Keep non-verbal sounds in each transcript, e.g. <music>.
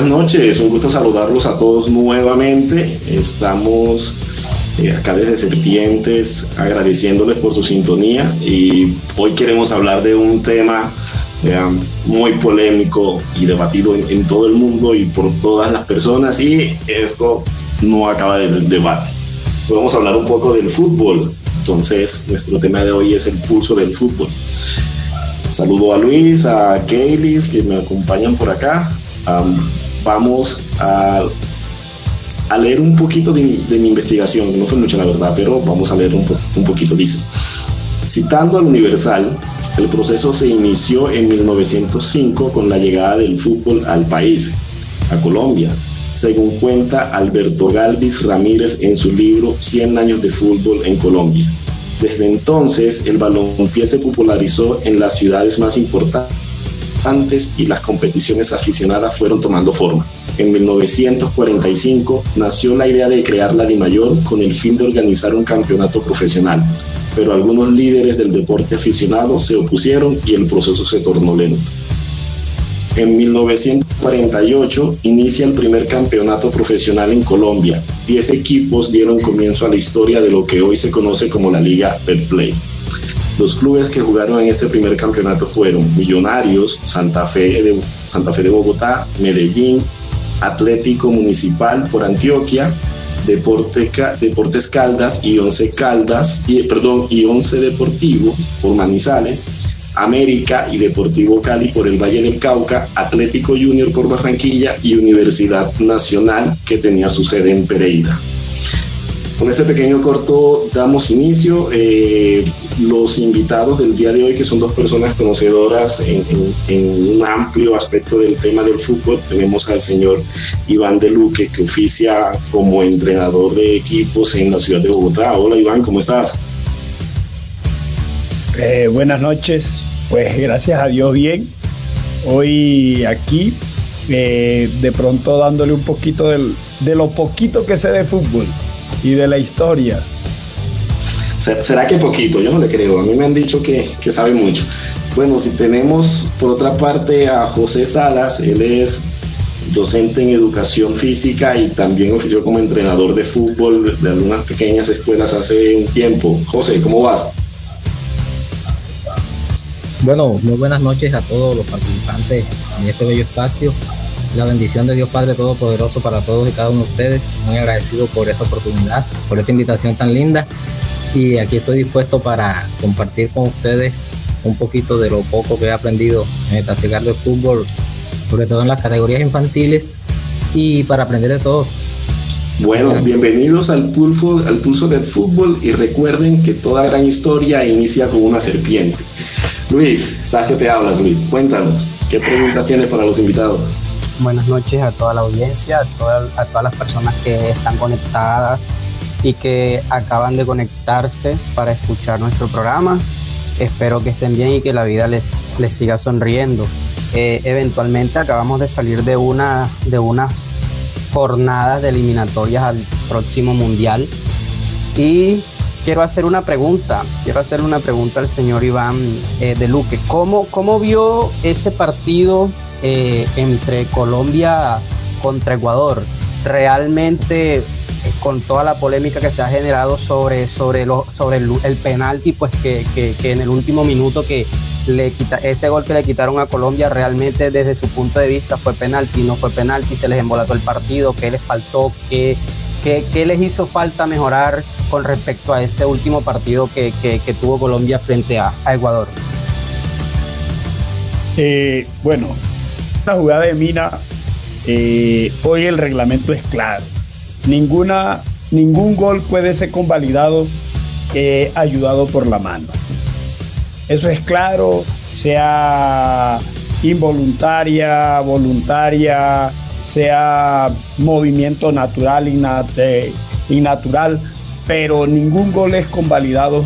buenas noches, un gusto saludarlos a todos nuevamente. Estamos eh, acá desde Serpientes agradeciéndoles por su sintonía y hoy queremos hablar de un tema muy polémico y debatido en, todo el mundo y por todas las personas y esto no acaba del debate. Vamos a hablar un poco del fútbol. Entonces, nuestro tema de hoy es el pulso del fútbol. Saludo a Luis, a Kaylis que me acompañan por acá. Vamos a, leer un poquito de, mi investigación, no fue mucho la verdad, pero vamos a leer un, un poquito. Dice, citando al Universal, el proceso se inició en 1905 con la llegada del fútbol al país, a Colombia, según cuenta Alberto Galvis Ramírez en su libro 100 años de fútbol en Colombia. Desde entonces, el balompié se popularizó en las ciudades más importantes y las competiciones aficionadas fueron tomando forma. En 1945 nació la idea de crear la DIMAYOR con el fin de organizar un campeonato profesional, pero algunos líderes del deporte aficionado se opusieron y el proceso se tornó lento. En 1948 inicia el primer campeonato profesional en Colombia. Diez equipos dieron comienzo a la historia de lo que hoy se conoce como la Liga Betplay. Los clubes que jugaron en este primer campeonato fueron Millonarios, Santa Fe de, Santa Fe de Bogotá, Medellín, Atlético Municipal por Antioquia, Deportes Caldas y Once Caldas, y, perdón, y Once Deportivo por Manizales, América y Deportivo Cali por el Valle del Cauca, Atlético Junior por Barranquilla y Universidad Nacional que tenía su sede en Pereira. Con este pequeño corto damos inicio. Eh, los invitados del día de hoy, que son dos personas conocedoras en, un amplio aspecto del tema del fútbol, tenemos al señor Iván de Luque, que oficia como entrenador de equipos en la ciudad de Bogotá. Hola Iván, ¿cómo estás? Eh, buenas noches, pues gracias a Dios bien. Hoy aquí, eh, de pronto dándole un poquito de lo poquito que sé de fútbol y de la historia. ¿Será que poquito? Yo no le creo. A mí me han dicho que, que sabe mucho. Bueno, si tenemos por otra parte a José Salas, él es docente en educación física y también ofició como entrenador de fútbol de algunas pequeñas escuelas hace un tiempo. José, ¿cómo vas? Bueno, muy buenas noches a todos los participantes de este bello espacio. La bendición de Dios Padre Todopoderoso para todos y cada uno de ustedes. Muy agradecido por esta oportunidad, por esta invitación tan linda. Y aquí estoy dispuesto para compartir con ustedes un poquito de lo poco que he aprendido en el practicar de fútbol, sobre todo en las categorías infantiles, y para aprender de todos. Bueno, bienvenidos al pulso, al pulso del fútbol y recuerden que toda gran historia inicia con una serpiente. Luis, ¿sabes que te hablas, Luis? Cuéntanos, ¿qué preguntas tienes para los invitados? Buenas noches a toda la audiencia, a, todas las personas que están conectadas y que acaban de conectarse para escuchar nuestro programa. Espero que estén bien y que la vida les, les siga sonriendo. Eh, eventualmente acabamos de salir de una de unas jornadas de eliminatorias al próximo mundial y quiero hacer una pregunta, quiero hacer una pregunta al señor Iván eh, de Luque. ¿Cómo, ¿Cómo vio ese partido eh, entre Colombia contra Ecuador? Realmente con toda la polémica que se ha generado sobre, sobre, el, penalti, pues que, en el último minuto que le quita, ese gol que le quitaron a Colombia realmente desde su punto de vista fue penalti, no fue penalti, se les embolató el partido, qué les faltó, qué, les hizo falta mejorar con respecto a ese último partido que, tuvo Colombia frente a, Ecuador? Eh, bueno, la jugada de Mina, eh, hoy el reglamento es claro. Ninguna, ningún gol puede ser convalidado eh, ayudado por la mano. Eso es claro, sea involuntaria, voluntaria, sea movimiento natural, y natural pero ningún gol es convalidado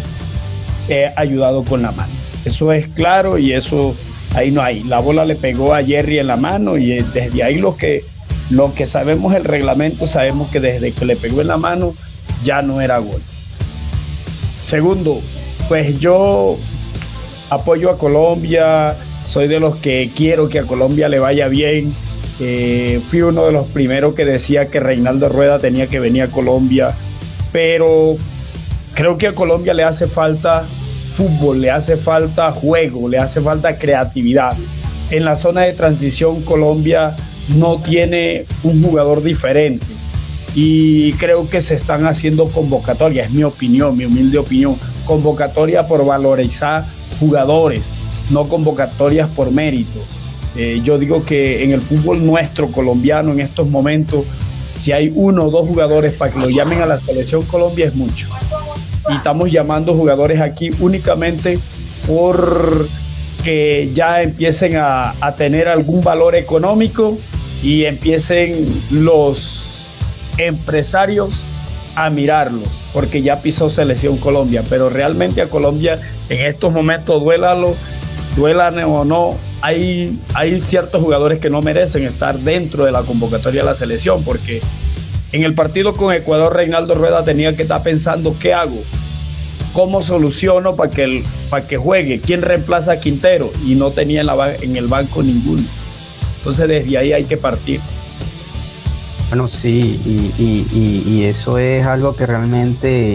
eh, ayudado con la mano. Eso es claro y eso ahí no hay. La bola le pegó a Jerry en la mano y eh, desde ahí lo que, lo que sabemos el reglamento, sabemos que desde que le pegó en la mano ya no era gol. Segundo, pues yo apoyo a Colombia, soy de los que quiero que a Colombia le vaya bien, Eh, fui uno de los primeros que decía que Reinaldo Rueda tenía que venir a Colombia, pero creo que a Colombia le hace falta fútbol, le hace falta juego, le hace falta creatividad. En la zona de transición Colombia no tiene un jugador diferente y creo que se están haciendo convocatorias, es mi opinión, mi humilde opinión, convocatoria por valorizar jugadores, no convocatorias por mérito. Eh, yo digo que en el fútbol nuestro colombiano en estos momentos, si hay uno o dos jugadores para que lo llamen a la selección Colombia es mucho. Y estamos llamando jugadores aquí únicamente por que ya empiecen a, a tener algún valor económico y empiecen los empresarios a mirarlos, porque ya pisó selección Colombia, pero realmente a Colombia en estos momentos, duélalo, duelan o no, hay, hay ciertos jugadores que no merecen estar dentro de la convocatoria de la selección, porque en el partido con Ecuador, Reinaldo Rueda tenía que estar pensando qué hago, cómo soluciono para que, para que juegue, quién reemplaza a Quintero, y no tenía en, la, en el banco ninguno. Entonces desde ahí hay que partir. Bueno, sí, y, eso es algo que realmente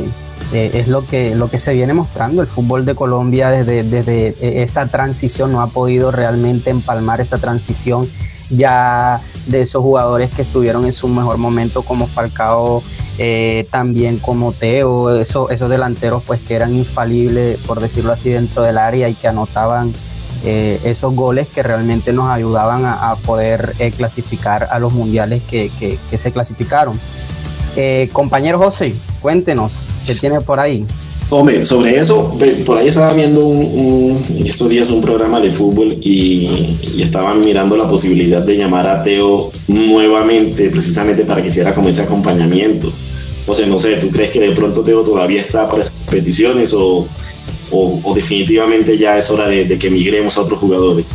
eh, es lo que, lo que se viene mostrando. El fútbol de Colombia desde, desde eh, esa transición no ha podido realmente empalmar esa transición ya de esos jugadores que estuvieron en su mejor momento como Falcao, eh, también como Teo, esos, esos delanteros pues que eran infalibles, por decirlo así, dentro del área y que anotaban eh, esos goles que realmente nos ayudaban a, poder eh, clasificar a los mundiales que, se clasificaron. Eh, compañero José, cuéntenos, ¿qué tiene por ahí? Hombre, sobre eso, por ahí estaba viendo estos días un programa de fútbol y, y, estaban mirando la posibilidad de llamar a Teo nuevamente, precisamente para que hiciera como ese acompañamiento. O sea, no sé, ¿tú crees que de pronto Teo todavía está para esas peticiones o, o, definitivamente ya es hora de, que migremos a otros jugadores?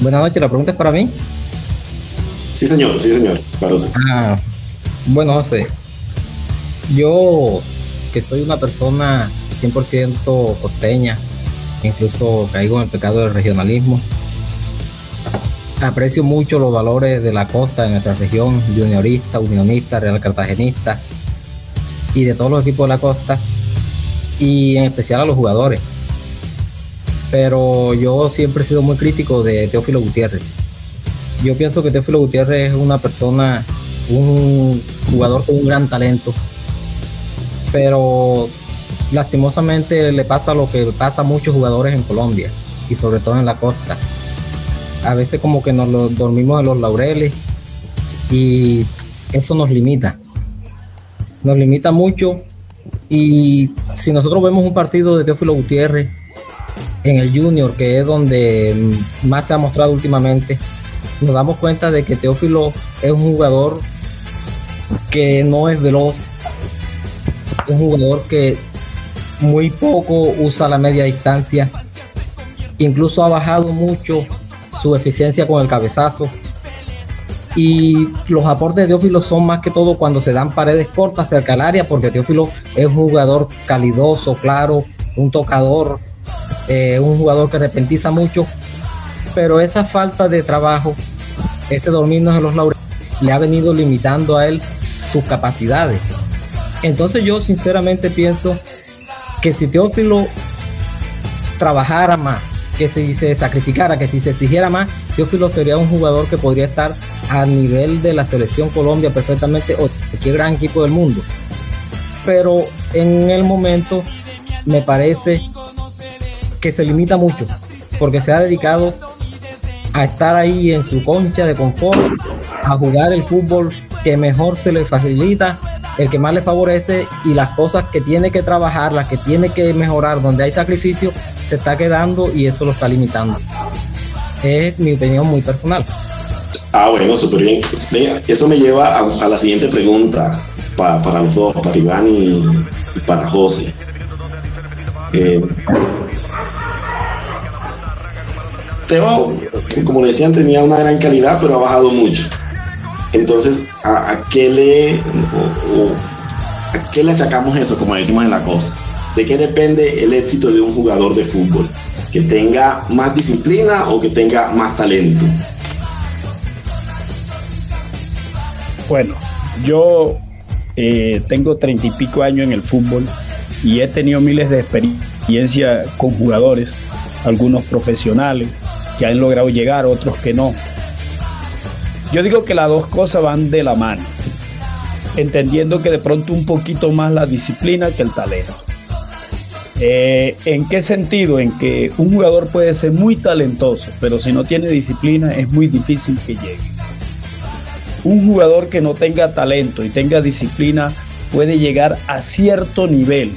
Buenas noches, la pregunta es para mí. Sí, señor, sí, señor. Ah, bueno, José, yo que soy una persona 100% costeña, incluso caigo en el pecado del regionalismo, aprecio mucho los valores de la costa en nuestra región, juniorista, unionista, real cartagenista y de todos los equipos de la costa y en especial a los jugadores. Pero yo siempre he sido muy crítico de Teófilo Gutiérrez. Yo pienso que Teófilo Gutiérrez es una persona, un jugador con un gran talento, pero lastimosamente le pasa lo que pasa a muchos jugadores en Colombia y sobre todo en la costa a veces como que nos dormimos en los laureles y eso nos limita. Nos limita mucho y si nosotros vemos un partido de Teófilo Gutiérrez en el Junior, que es donde más se ha mostrado últimamente, nos damos cuenta de que Teófilo es un jugador que no es veloz, un jugador que muy poco usa la media distancia, incluso ha bajado mucho su eficiencia con el cabezazo. Y los aportes de Teófilo son más que todo cuando se dan paredes cortas cerca al área, porque Teófilo es un jugador calidoso, claro, un tocador, eh, un jugador que repentiza mucho. Pero esa falta de trabajo, ese dormirnos en los laureles, le ha venido limitando a él sus capacidades. Entonces yo sinceramente pienso que si Teófilo trabajara más, que si se sacrificara, que si se exigiera más, Teófilo sería un jugador que podría estar a nivel de la selección Colombia perfectamente o cualquier gran equipo del mundo. Pero en el momento me parece que se limita mucho, porque se ha dedicado a estar ahí en su concha de confort, a jugar el fútbol que mejor se le facilita el que más le favorece y las cosas que tiene que trabajar, las que tiene que mejorar, donde hay sacrificio, se está quedando y eso lo está limitando. Es mi opinión muy personal. Ah, bueno, súper bien. eso me lleva a, la siguiente pregunta para los dos, para Iván y, para José. Eh, Teo, como decían, tenía una gran calidad, pero ha bajado mucho. Entonces, ¿a, qué le ¿A qué le achacamos eso, como decimos en la cosa? ¿De qué depende el éxito de un jugador de fútbol? ¿Que tenga más disciplina o que tenga más talento? Bueno, yo eh, tengo treinta y pico años en el fútbol y he tenido miles de experiencia con jugadores, algunos profesionales que han logrado llegar, otros que no. Yo digo que las dos cosas van de la mano, entendiendo que de pronto un poquito más la disciplina que el talento. Eh, ¿En qué sentido? En que un jugador puede ser muy talentoso, pero si no tiene disciplina es muy difícil que llegue. Un jugador que no tenga talento y tenga disciplina puede llegar a cierto nivel,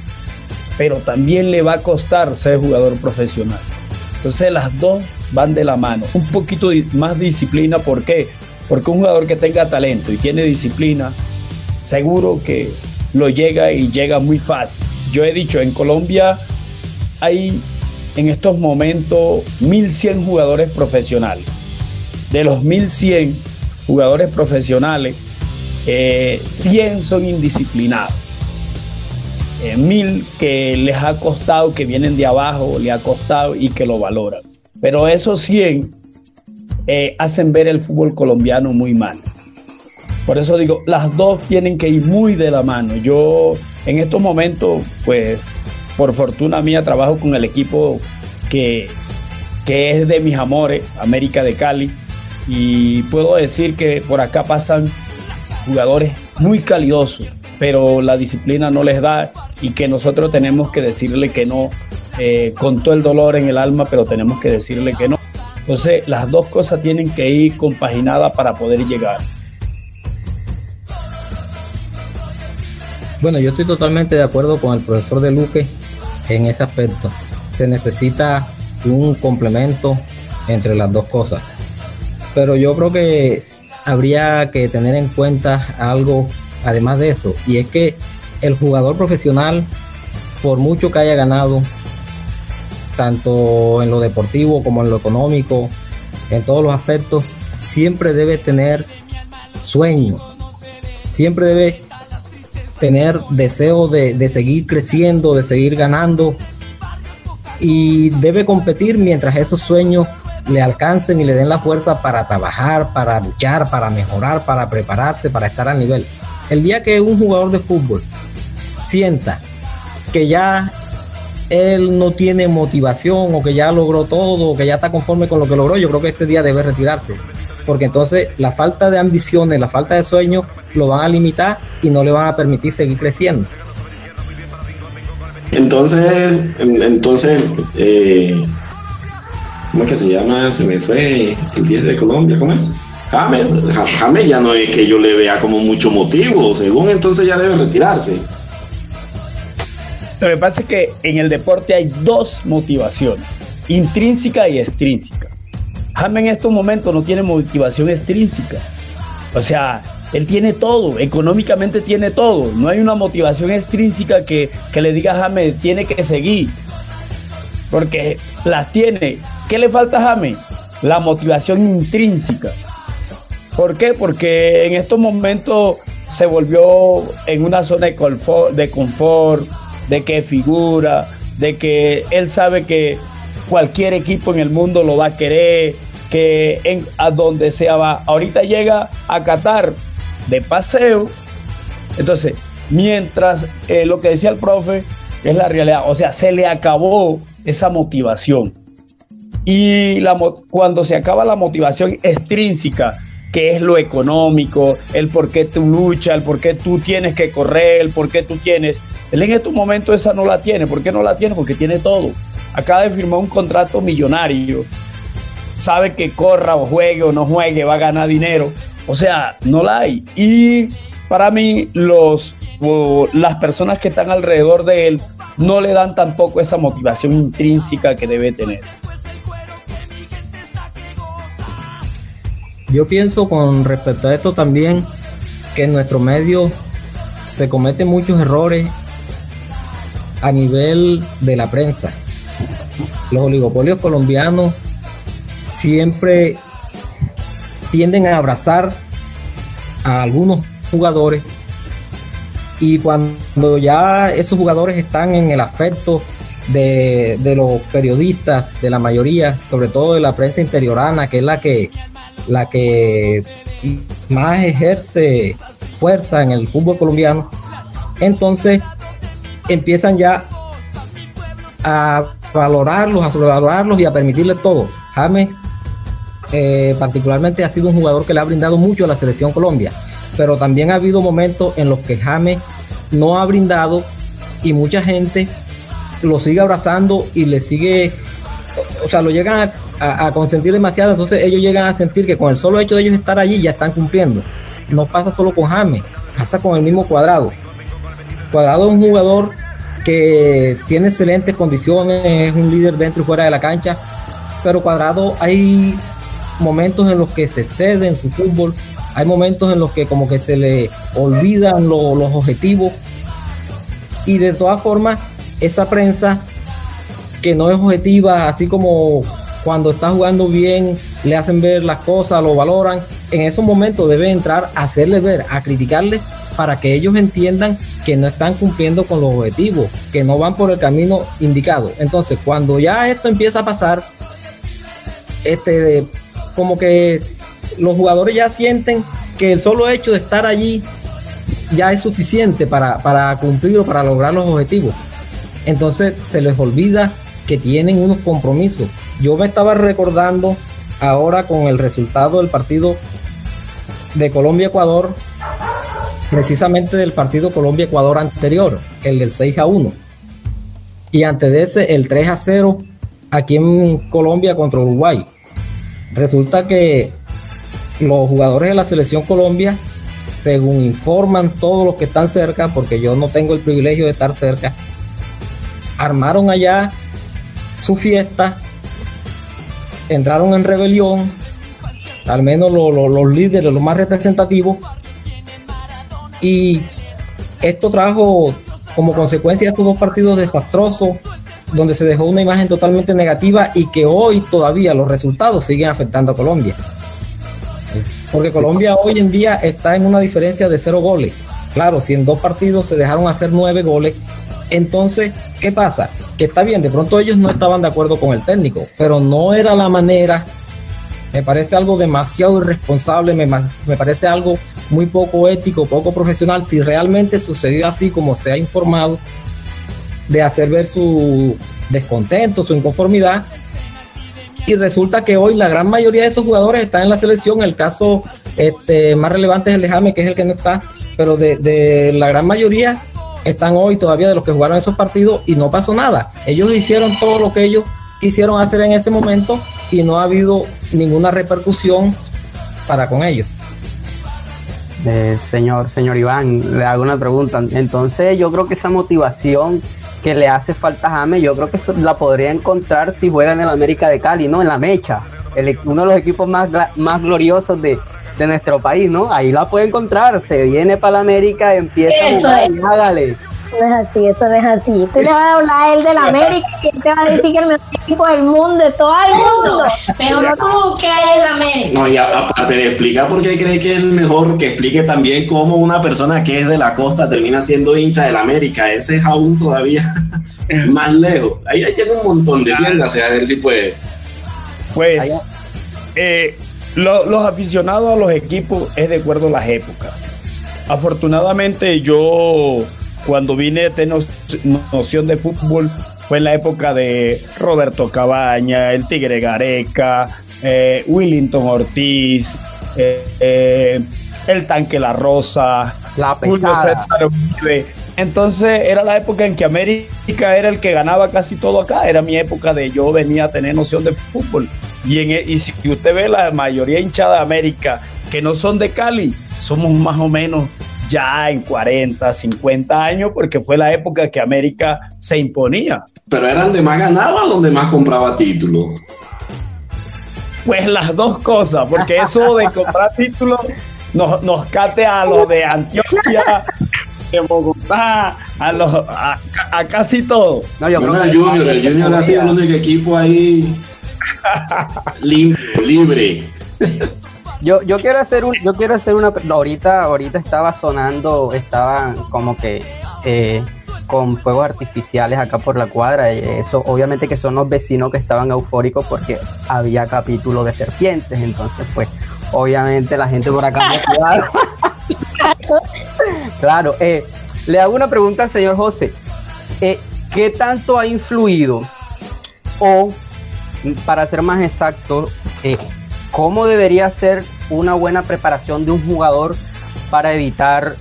pero también le va a costar ser jugador profesional. Entonces las dos van de la mano. Un poquito más disciplina, ¿por qué? Porque un jugador que tenga talento y tiene disciplina, seguro que lo llega y llega muy fácil. Yo he dicho, en Colombia hay en estos momentos 1.100 jugadores profesionales. De los 1.100 jugadores profesionales, 100 eh, son indisciplinados. Eh, mil que les ha costado, que vienen de abajo, le ha costado y que lo valoran. Pero esos 100 eh, hacen ver el fútbol colombiano muy mal. Por eso digo, las dos tienen que ir muy de la mano. Yo en estos momentos, pues, por fortuna mía, trabajo con el equipo que, que es de mis amores, América de Cali, y puedo decir que por acá pasan jugadores muy calidosos, pero la disciplina no les da y que nosotros tenemos que decirle que no, eh, con todo el dolor en el alma, pero tenemos que decirle que no. Entonces, las dos cosas tienen que ir compaginadas para poder llegar. Bueno, yo estoy totalmente de acuerdo con el profesor de Luque en ese aspecto. Se necesita un complemento entre las dos cosas. Pero yo creo que habría que tener en cuenta algo además de eso, y es que el jugador profesional, por mucho que haya ganado, tanto en lo deportivo como en lo económico, en todos los aspectos, siempre debe tener sueño, siempre debe tener deseo de, seguir creciendo, de seguir ganando y debe competir mientras esos sueños le alcancen y le den la fuerza para trabajar, para luchar, para mejorar, para prepararse, para estar a nivel. El día que un jugador de fútbol sienta que ya él no tiene motivación o que ya logró todo o que ya está conforme con lo que logró, yo creo que ese día debe retirarse. Porque entonces la falta de ambiciones, la falta de sueños lo van a limitar y no le van a permitir seguir creciendo. Entonces, entonces, eh, ¿cómo es que se llama? Se me fue el día de Colombia, ¿cómo es? James, James ya no es que yo le vea como mucho motivo, según entonces ya debe retirarse. Lo que pasa es que en el deporte hay dos motivaciones, intrínseca y extrínseca. James en estos momentos no tiene motivación extrínseca. O sea, él tiene todo, económicamente tiene todo. No hay una motivación extrínseca que, que le diga a James, tiene que seguir. Porque las tiene. ¿Qué le falta a James? La motivación intrínseca. ¿Por qué? Porque en estos momentos se volvió en una zona de confort, de confort de que figura, de que él sabe que cualquier equipo en el mundo lo va a querer, que a donde sea va. Ahorita llega a Qatar de paseo. Entonces, mientras eh, lo que decía el profe es la realidad, o sea, se le acabó esa motivación. Y cuando se acaba la motivación extrínseca, que es lo económico, el por qué tú luchas, el por qué tú tienes que correr, el por qué tú tienes, él en estos momentos esa no la tiene. ¿Por qué no la tiene? Porque tiene todo. Acaba de firmar un contrato millonario. Sabe que corra o juegue o no juegue, va a ganar dinero. O sea, no la hay. Y para mí, los, las personas que están alrededor de él no le dan tampoco esa motivación intrínseca que debe tener. Yo pienso con respecto a esto también que en nuestro medio se cometen muchos errores a nivel de la prensa. Los oligopolios colombianos siempre tienden a abrazar a algunos jugadores Y cuando ya esos jugadores están en el afecto de, de, los periodistas, de la mayoría, sobre todo de la prensa interiorana, que es la que, la que más ejerce fuerza en el fútbol colombiano, entonces empiezan ya a valorarlos, a sobrevalorarlos y a permitirles todo. James eh, particularmente ha sido un jugador que le ha brindado mucho a la selección Colombia, pero también ha habido momentos en los que James no ha brindado y mucha gente lo sigue abrazando y le sigue, o sea, lo llegan a, consentir demasiado, entonces ellos llegan a sentir que con el solo hecho de ellos estar allí ya están cumpliendo. No pasa solo con James, pasa con el mismo cuadrado. Cuadrado es un jugador que tiene excelentes condiciones, es un líder dentro y fuera de la cancha, pero Cuadrado hay momentos en los que se cede en su fútbol, hay momentos en los que como que se le olvidan los objetivos y de todas formas esa prensa que no es objetiva, así como cuando está jugando bien le hacen ver las cosas, lo valoran, en esos momentos debe entrar a hacerle ver, a criticarle para que ellos entiendan que no están cumpliendo con los objetivos, que no van por el camino indicado. Entonces, cuando ya esto empieza a pasar, este, como que los jugadores ya sienten que el solo hecho de estar allí ya es suficiente para, para cumplir o para lograr los objetivos. Entonces se les olvida que tienen unos compromisos. Yo me estaba recordando ahora con el resultado del partido de Colombia-Ecuador, precisamente del partido Colombia-Ecuador anterior, el del 6 a 1. Y antes de ese, el 3 a 0 aquí en Colombia contra Uruguay. Resulta que los jugadores de la selección Colombia, según informan todos los que están cerca, porque yo no tengo el privilegio de estar cerca, armaron allá su fiesta, entraron en rebelión, al menos los líderes, los más representativos, y esto trajo como consecuencia estos dos partidos desastrosos, donde se dejó una imagen totalmente negativa y que hoy todavía los resultados siguen afectando a Colombia. Porque Colombia hoy en día está en una diferencia de cero goles. Claro, si en dos partidos se dejaron hacer nueve goles, entonces, ¿qué pasa? Que está bien, de pronto ellos no estaban de acuerdo con el técnico, pero no era la manera. Me parece algo demasiado irresponsable, me, me parece algo muy poco ético, poco profesional. Si realmente sucedió así como se ha informado, de hacer ver su descontento, su inconformidad. Y resulta que hoy la gran mayoría de esos jugadores están en la selección. El caso este, más relevante es el de Jaime, que es el que no está. Pero de la gran mayoría están hoy todavía de los que jugaron esos partidos y no pasó nada. Ellos hicieron todo lo que ellos quisieron hacer en ese momento y no ha habido ninguna repercusión para con ellos. Eh, señor, señor Iván, le hago una pregunta. Entonces yo creo que esa motivación que le hace falta a James, yo creo que la podría encontrar si juega en el América de Cali, ¿no? En la mecha, uno de los equipos más, más gloriosos de, de nuestro país, ¿no? Ahí la puede encontrar, se viene para la América, empieza a jugar y hágale. No es así, eso no es así. Tú le vas a hablar a él de la América y él te va a decir que es el mejor equipo del mundo, de todo el mundo. Pero tú, ¿qué hay en la América? No, y aparte de explicar por qué cree que es el mejor, que explique también cómo una persona que es de la costa termina siendo hincha del América. Ese es aún todavía <laughs> más lejos. Ahí, ahí tiene un montón de tiendas, a ver si puede. Pues, eh, los aficionados a los equipos es de acuerdo a las épocas. Afortunadamente yo cuando vine a tener noción de fútbol fue en la época de Roberto Cabaña, el Tigre Gareca, eh, Willington Ortiz, eh, eh, el Tanque La Rosa, la Julio César Entonces era la época en que América era el que ganaba casi todo acá. Era mi época de yo venía a tener noción de fútbol. Y, en, e, y si usted ve la mayoría hinchada de América que no son de Cali, somos más o menos ya en 40, 50 años, porque fue la época que América se imponía. Pero eran de más ganaba donde más compraba títulos. Pues las dos cosas, porque eso de comprar <laughs> títulos nos, nos cate a los de Antioquia, de Bogotá, a, los, a, casi todo. No, yo creo el Junior, el Junior ha sido el único equipo ahí libre. libre. Yo, yo quiero hacer un, yo quiero hacer una ahorita, ahorita estaba sonando, estaba como que eh, con fuegos artificiales acá por la cuadra. Eso, obviamente que son los vecinos que estaban eufóricos porque había capítulo de serpientes. Entonces, pues, obviamente la gente por acá <laughs> <laughs> claro. eh, le hago una pregunta al señor José. Eh, ¿Qué tanto ha influido o, para ser más exacto, eh, cómo debería ser una buena preparación de un jugador para evitar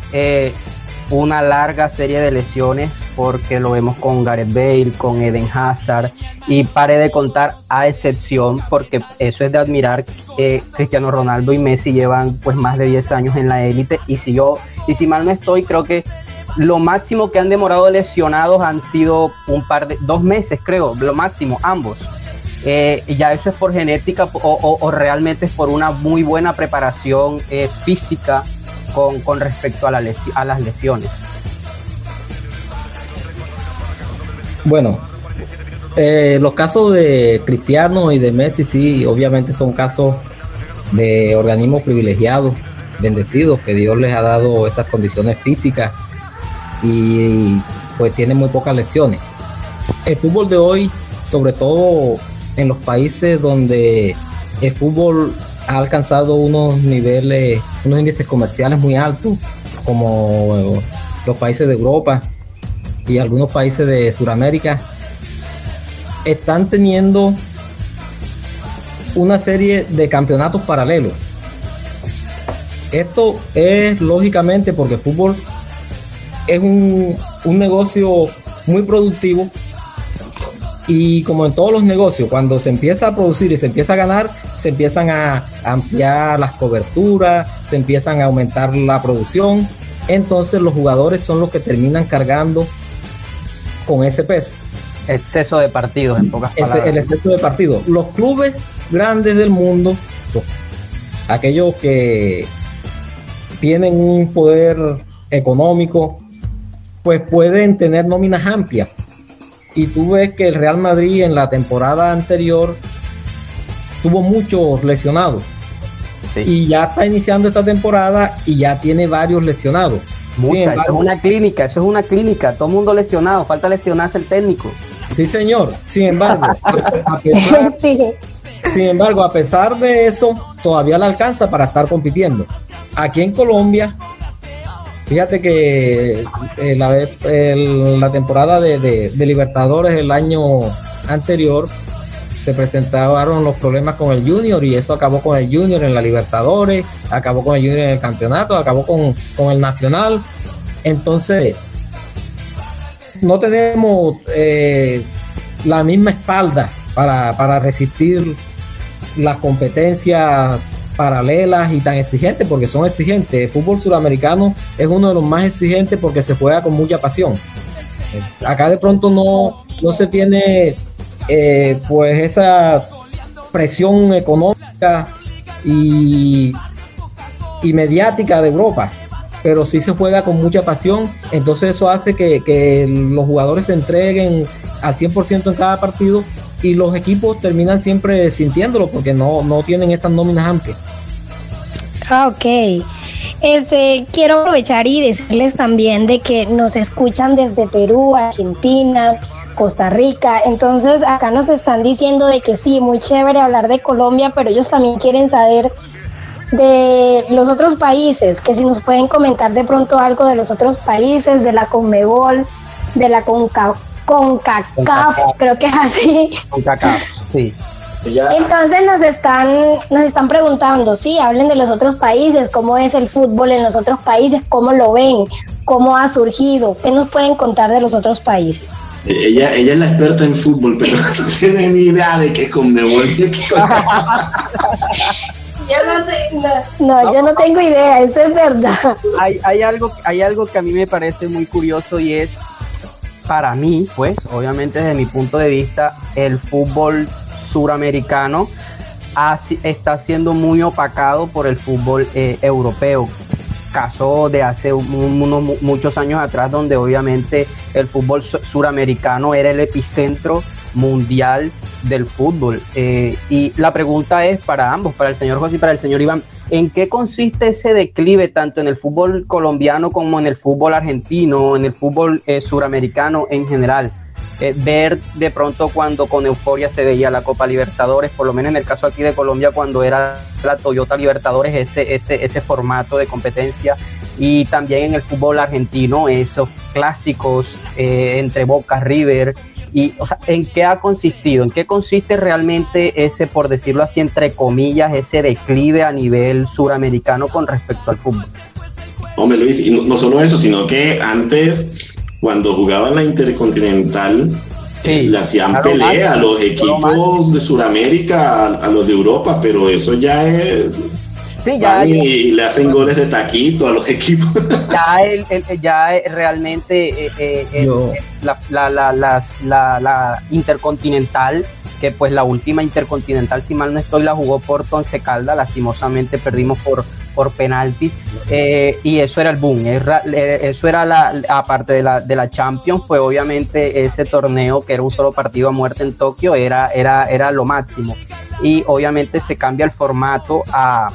una larga serie de lesiones, porque lo vemos con Gareth Bale, con Eden Hazard, y pare de contar a excepción, porque eso es de admirar, eh, Cristiano Ronaldo y Messi llevan pues más de 10 años en la élite, y si yo, y si mal no estoy, creo que lo máximo que han demorado lesionados han sido un par de, dos meses creo, lo máximo, ambos. Eh, ya eso es por genética o, realmente es por una muy buena preparación eh, física con, respecto a, a las lesiones. Bueno, eh, los casos de Cristiano y de Messi sí, obviamente son casos de organismos privilegiados, bendecidos, que Dios les ha dado esas condiciones físicas y pues tienen muy pocas lesiones. El fútbol de hoy, sobre todo en los países donde el fútbol ha alcanzado unos niveles, unos índices comerciales muy altos, como los países de Europa y algunos países de Sudamérica, están teniendo una serie de campeonatos paralelos. Esto es lógicamente porque el fútbol es un, un negocio muy productivo y como en todos los negocios, cuando se empieza a producir y se empieza a ganar, se empiezan a ampliar las coberturas, se empiezan a aumentar la producción. Entonces los jugadores son los que terminan cargando con ese peso. Exceso de partidos, en pocas palabras. el exceso de partidos. Los clubes grandes del mundo, aquellos que tienen un poder económico, pues pueden tener nóminas amplias y tú ves que el Real Madrid en la temporada anterior tuvo muchos lesionados. Y ya está iniciando esta temporada y ya tiene varios lesionados. eso es una clínica, eso es una clínica, todo el mundo lesionado, falta lesionarse el técnico. Sí, señor. Sin embargo, <laughs> sin embargo, a pesar de eso, todavía le alcanza para estar compitiendo. Aquí en Colombia, Fíjate que eh, la, temporada de, Libertadores el año anterior se presentaron los problemas con el Junior y eso acabó con el Junior en la Libertadores, acabó con el Junior en el campeonato, acabó con, el Nacional. Entonces, no tenemos eh, la misma espalda para, para resistir las competencias paralelas y tan exigentes porque son exigentes. El fútbol suramericano es uno de los más exigentes porque se juega con mucha pasión. Acá de pronto no, no se tiene eh, pues esa presión económica y, y mediática de Europa, pero sí se juega con mucha pasión, entonces eso hace que, que los jugadores se entreguen al 100% en cada partido y los equipos terminan siempre sintiéndolo porque no, no tienen estas nóminas amplias. Ah, ok. Este, quiero aprovechar y decirles también de que nos escuchan desde Perú, Argentina, Costa Rica. Entonces, acá nos están diciendo de que sí, muy chévere hablar de Colombia, pero ellos también quieren saber de los otros países, que si nos pueden comentar de pronto algo de los otros países, de la Conmebol, de la CONCACAF con CACAF, creo que es así. Con CACAF, sí. Entonces nos están, nos están preguntando, sí, hablen de los otros países, cómo es el fútbol en los otros países, cómo lo ven, cómo ha surgido, qué nos pueden contar de los otros países. Ella, ella es la experta en fútbol, pero <laughs> no tiene ni idea de qué con yo no, no, yo no tengo idea, eso es verdad. Hay, hay, algo, hay algo que a mí me parece muy curioso y es para mí, pues, obviamente desde mi punto de vista, el fútbol suramericano está siendo muy opacado por el fútbol eh, europeo. Caso de hace unos muchos años atrás, donde obviamente el fútbol suramericano era el epicentro mundial del fútbol. Eh, y la pregunta es para ambos, para el señor José y para el señor Iván, ¿en qué consiste ese declive tanto en el fútbol colombiano como en el fútbol argentino, en el fútbol eh, suramericano en general? Eh, ver de pronto cuando con euforia se veía la Copa Libertadores, por lo menos en el caso aquí de Colombia, cuando era la Toyota Libertadores, ese, ese, ese formato de competencia, y también en el fútbol argentino, esos clásicos entre Boca, River, y, o sea, ¿en qué ha consistido? ¿En qué consiste realmente ese, por decirlo así, entre comillas, ese declive a nivel suramericano con respecto al fútbol? Hombre, Luis, y no, solo eso, sino que antes, cuando jugaban la Intercontinental, le hacían pelea a los equipos de Sudamérica, a, los de Europa, pero eso ya es Sí, ya, y le hacen goles de taquito a los <laughs> equipos. Ya, el, ya realmente eh, eh, la, la, la, la, Intercontinental, que pues la última Intercontinental, si mal no estoy, la jugó por Tonce Calda, lastimosamente perdimos por, por penalti, eh, y eso era el boom, eso era la, aparte de la, de la Champions, pues obviamente ese torneo que era un solo partido a muerte en Tokio era, era, era lo máximo, y obviamente se cambia el formato a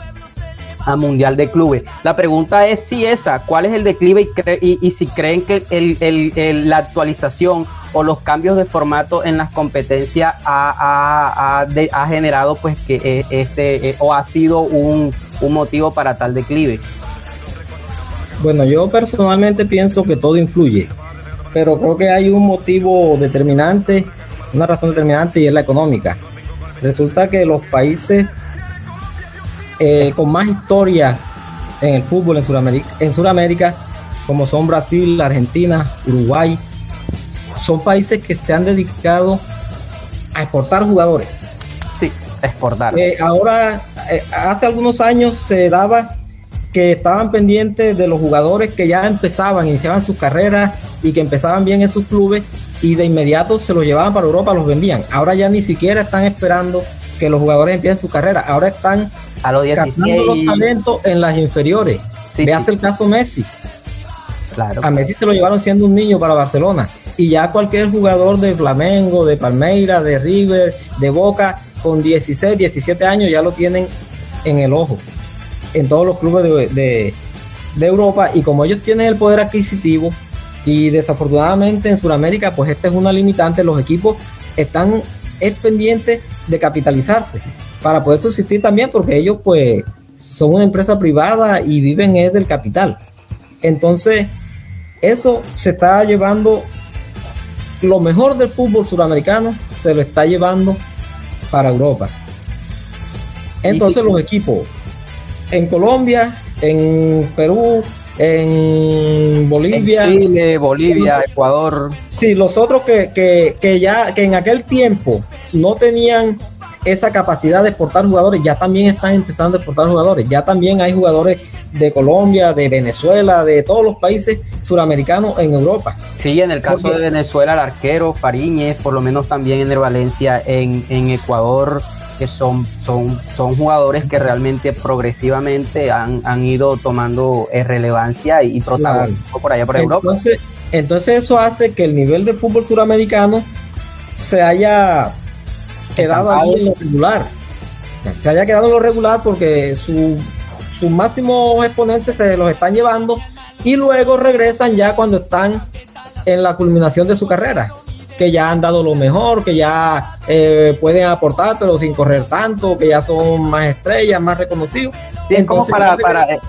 Mundial de Clubes. La pregunta es si esa, ¿cuál es el declive y, si creen que el, la actualización o los cambios de formato en las competencias ha, generado pues que eh, este eh, o ha sido un, un motivo para tal declive? Bueno, yo personalmente pienso que todo influye, pero creo que hay un motivo determinante, una razón determinante y es la económica. Resulta que los países eh, con más historia en el fútbol en Sudamérica, en Sudamérica, como son Brasil, Argentina, Uruguay, son países que se han dedicado a exportar jugadores. Sí, exportar. Eh, ahora, eh, hace algunos años se daba que estaban pendientes de los jugadores que ya empezaban, iniciaban sus carreras y que empezaban bien en sus clubes y de inmediato se los llevaban para Europa, los vendían. Ahora ya ni siquiera están esperando que los jugadores empiecen su carrera, ahora están a los 16 los talentos en las inferiores. Sí, Veas el caso Messi. Claro. A Messi se lo llevaron siendo un niño para Barcelona. Y ya cualquier jugador de Flamengo, de Palmeiras, de River, de Boca, con 16, 17 años ya lo tienen en el ojo. En todos los clubes de, de, Europa. Y como ellos tienen el poder adquisitivo, y desafortunadamente en Sudamérica, pues esta es una limitante, los equipos están es pendiente de capitalizarse para poder subsistir también, porque ellos pues son una empresa privada y viven es del capital. Entonces, eso se está llevando, lo mejor del fútbol sudamericano se lo está llevando para Europa. Entonces los equipos en Colombia, en Perú, en Bolivia. Chile, Bolivia, Ecuador. Sí, los otros que, que, que, ya, que en aquel tiempo no tenían esa capacidad de exportar jugadores, ya también están empezando a exportar jugadores. Ya también hay jugadores de Colombia, de Venezuela, de todos los países suramericanos en Europa. Sí, en el caso de Venezuela, el arquero Fariñez, por lo menos también en el Valencia, en, en Ecuador, que son, son, son jugadores que realmente progresivamente han, han ido tomando eh, relevancia y protagonismo por allá por Europa. Entonces, entonces eso hace que el nivel de fútbol suramericano se haya quedado ahí en lo regular. Se haya quedado en lo regular porque su, sus máximos exponentes se los están llevando y luego regresan ya cuando están en la culminación de su carrera que ya han dado lo mejor, que ya eh, pueden aportar, pero sin correr tanto, que ya son más estrellas, más reconocidos. es, como para,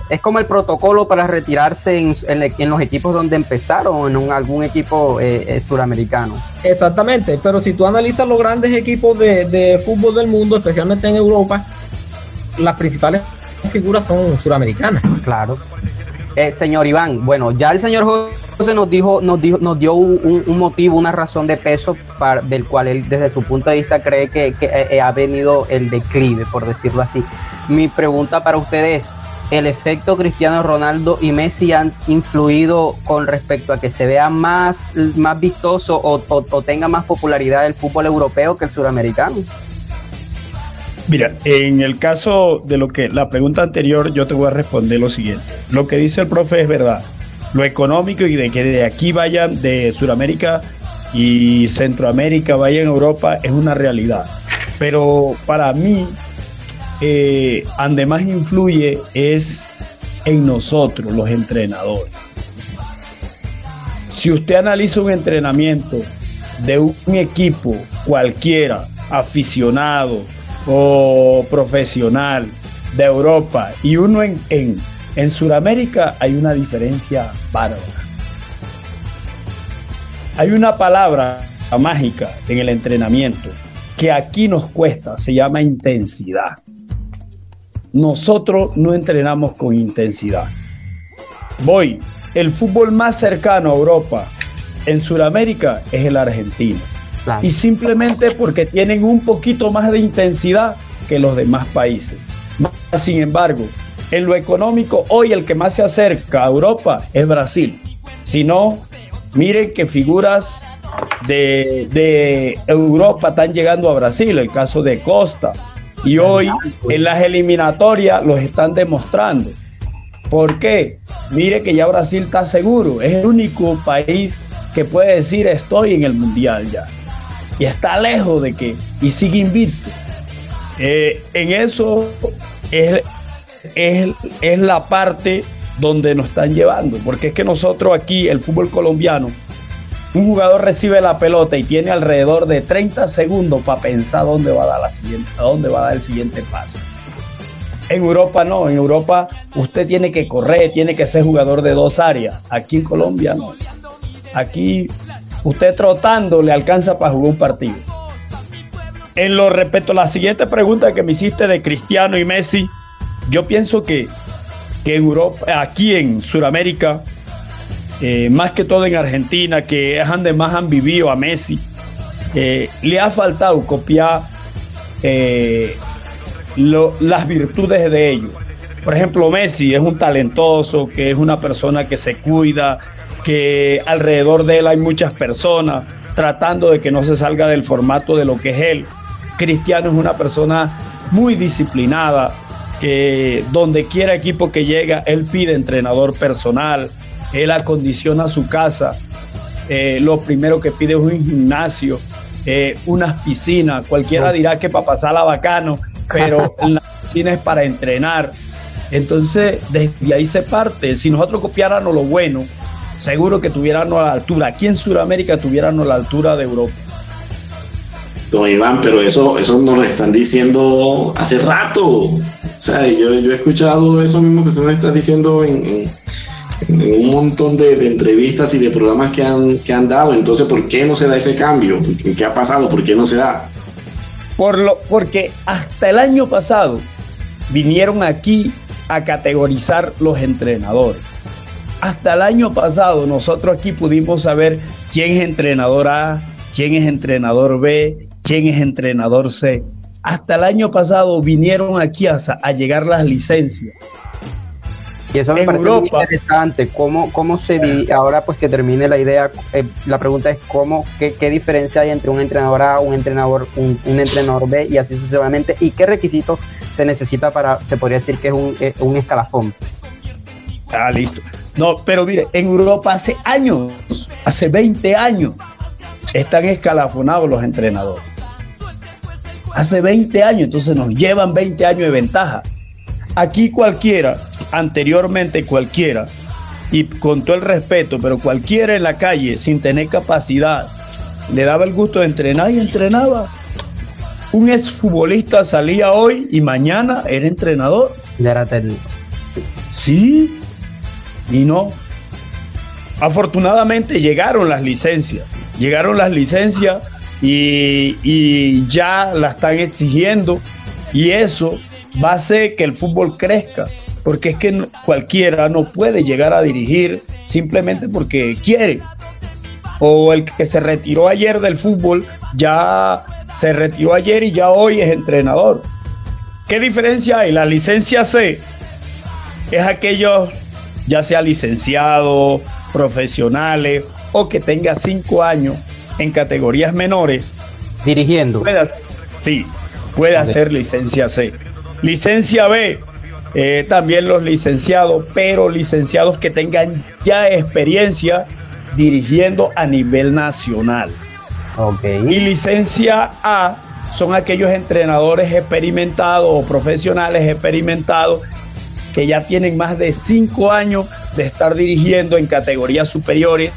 es como el protocolo para retirarse en, en, los equipos donde empezaron, en algún equipo eh, eh, suramericano. Exactamente, pero si tú analizas los grandes equipos de, de fútbol del mundo, especialmente en Europa, las principales figuras son suramericanas. Claro. Señor Iván, bueno, ya el señor José nos dijo, nos dijo, nos dio un, motivo, una razón de peso para, del cual él desde su punto de vista cree que, eh, eh, ha venido el declive, por decirlo así. Mi pregunta para ustedes, ¿el efecto Cristiano Ronaldo y Messi han influido con respecto a que se vea más, más vistoso o, o tenga más popularidad el fútbol europeo que el suramericano? Mira, en el caso de lo que la pregunta anterior, yo te voy a responder lo siguiente. Lo que dice el profe es verdad lo económico y de que de aquí vayan de Sudamérica y Centroamérica, vaya en Europa, es una realidad. Pero para mí, eh, donde más influye es en nosotros, los entrenadores. Si usted analiza un entrenamiento de un equipo cualquiera, aficionado o profesional de Europa y uno en, en, en Sudamérica, hay una diferencia bárbara. Hay una palabra mágica en el entrenamiento que aquí nos cuesta, se llama intensidad. Nosotros no entrenamos con intensidad. Voy, el fútbol más cercano a Europa en Sudamérica es el argentino. Claro. Y simplemente porque tienen un poquito más de intensidad que los demás países. Sin embargo, en lo económico, hoy el que más se acerca a Europa es Brasil. Si no, miren que figuras de, de, Europa están llegando a Brasil, el caso de Costa. Y hoy en las eliminatorias los están demostrando. ¿Por qué? Mire que ya Brasil está seguro, es el único país que puede decir estoy en el mundial ya. Y está lejos de que, y sigue invicto. Eh, en eso es, es, es la parte donde nos están llevando, porque es que nosotros aquí, el fútbol colombiano, un jugador recibe la pelota y tiene alrededor de 30 segundos para pensar dónde va a dar la siguiente, a dónde va a dar el siguiente paso. En Europa no, en Europa usted tiene que correr, tiene que ser jugador de dos áreas. Aquí en Colombia no. Aquí usted trotando le alcanza para jugar un partido. En lo respecto a la siguiente pregunta que me hiciste de Cristiano y Messi, yo pienso que, que Europa, aquí en Sudamérica, eh, más que todo en Argentina, que es donde más han vivido a Messi, eh, le ha faltado copiar eh, las virtudes de ellos. Por ejemplo, Messi es un talentoso, que es una persona que se cuida, que alrededor de él hay muchas personas tratando de que no se salga del formato de lo que es él. Cristiano es una persona muy disciplinada, que donde quiera equipo que llega, él pide entrenador personal, él acondiciona su casa, eh, lo primero que pide es un gimnasio, eh, unas piscinas, cualquiera dirá que para pasarla bacano, pero <laughs> la piscina es para entrenar. Entonces, desde ahí se parte. Si nosotros copiáramos lo bueno, seguro que tuviéramos a la altura. Aquí en Sudamérica tuviéramos la altura de Europa. Don Iván, pero eso, eso nos lo están diciendo hace rato. O sea, yo, yo he escuchado eso mismo que usted nos está diciendo en, en, en un montón de, de, entrevistas y de programas que han, que han dado. Entonces, ¿por qué no se da ese cambio? ¿Qué ha pasado? ¿Por qué no se da? Por lo, porque hasta el año pasado vinieron aquí a categorizar los entrenadores. Hasta el año pasado nosotros aquí pudimos saber quién es entrenador A, quién es entrenador B, quién es entrenador C. Hasta el año pasado vinieron aquí a, a llegar las licencias. Y eso me en parece Europa, muy interesante. ¿Cómo, cómo se ahora pues que termine la idea? Eh, la pregunta es cómo, qué, qué, diferencia hay entre un entrenador A, un entrenador, un, un, entrenador B y así sucesivamente, y qué requisitos se necesita para, se podría decir que es un, eh, un escalafón. Ah, listo. No, pero mire, en Europa hace años, hace 20 años, están escalafonados los entrenadores. Hace 20 años, entonces nos llevan 20 años de ventaja. Aquí cualquiera, anteriormente cualquiera, y con todo el respeto, pero cualquiera en la calle sin tener capacidad, le daba el gusto de entrenar y entrenaba. Un exfutbolista salía hoy y mañana era entrenador. Ya era técnico. Sí, y no. Afortunadamente llegaron las licencias, llegaron las licencias y, y ya la están exigiendo y eso va a hacer que el fútbol crezca, porque es que cualquiera no puede llegar a dirigir simplemente porque quiere. O el que se retiró ayer del fútbol ya se retiró ayer y ya hoy es entrenador. ¿Qué diferencia hay? La licencia C es aquellos, ya sea licenciados, profesionales o que tenga cinco años en categorías menores. Dirigiendo. Puede hacer, sí, puede hacer licencia C. Licencia B, eh, también los licenciados, pero licenciados que tengan ya experiencia dirigiendo a nivel nacional. Y licencia A son aquellos entrenadores experimentados o profesionales experimentados que ya tienen más de cinco años de estar dirigiendo en categorías superiores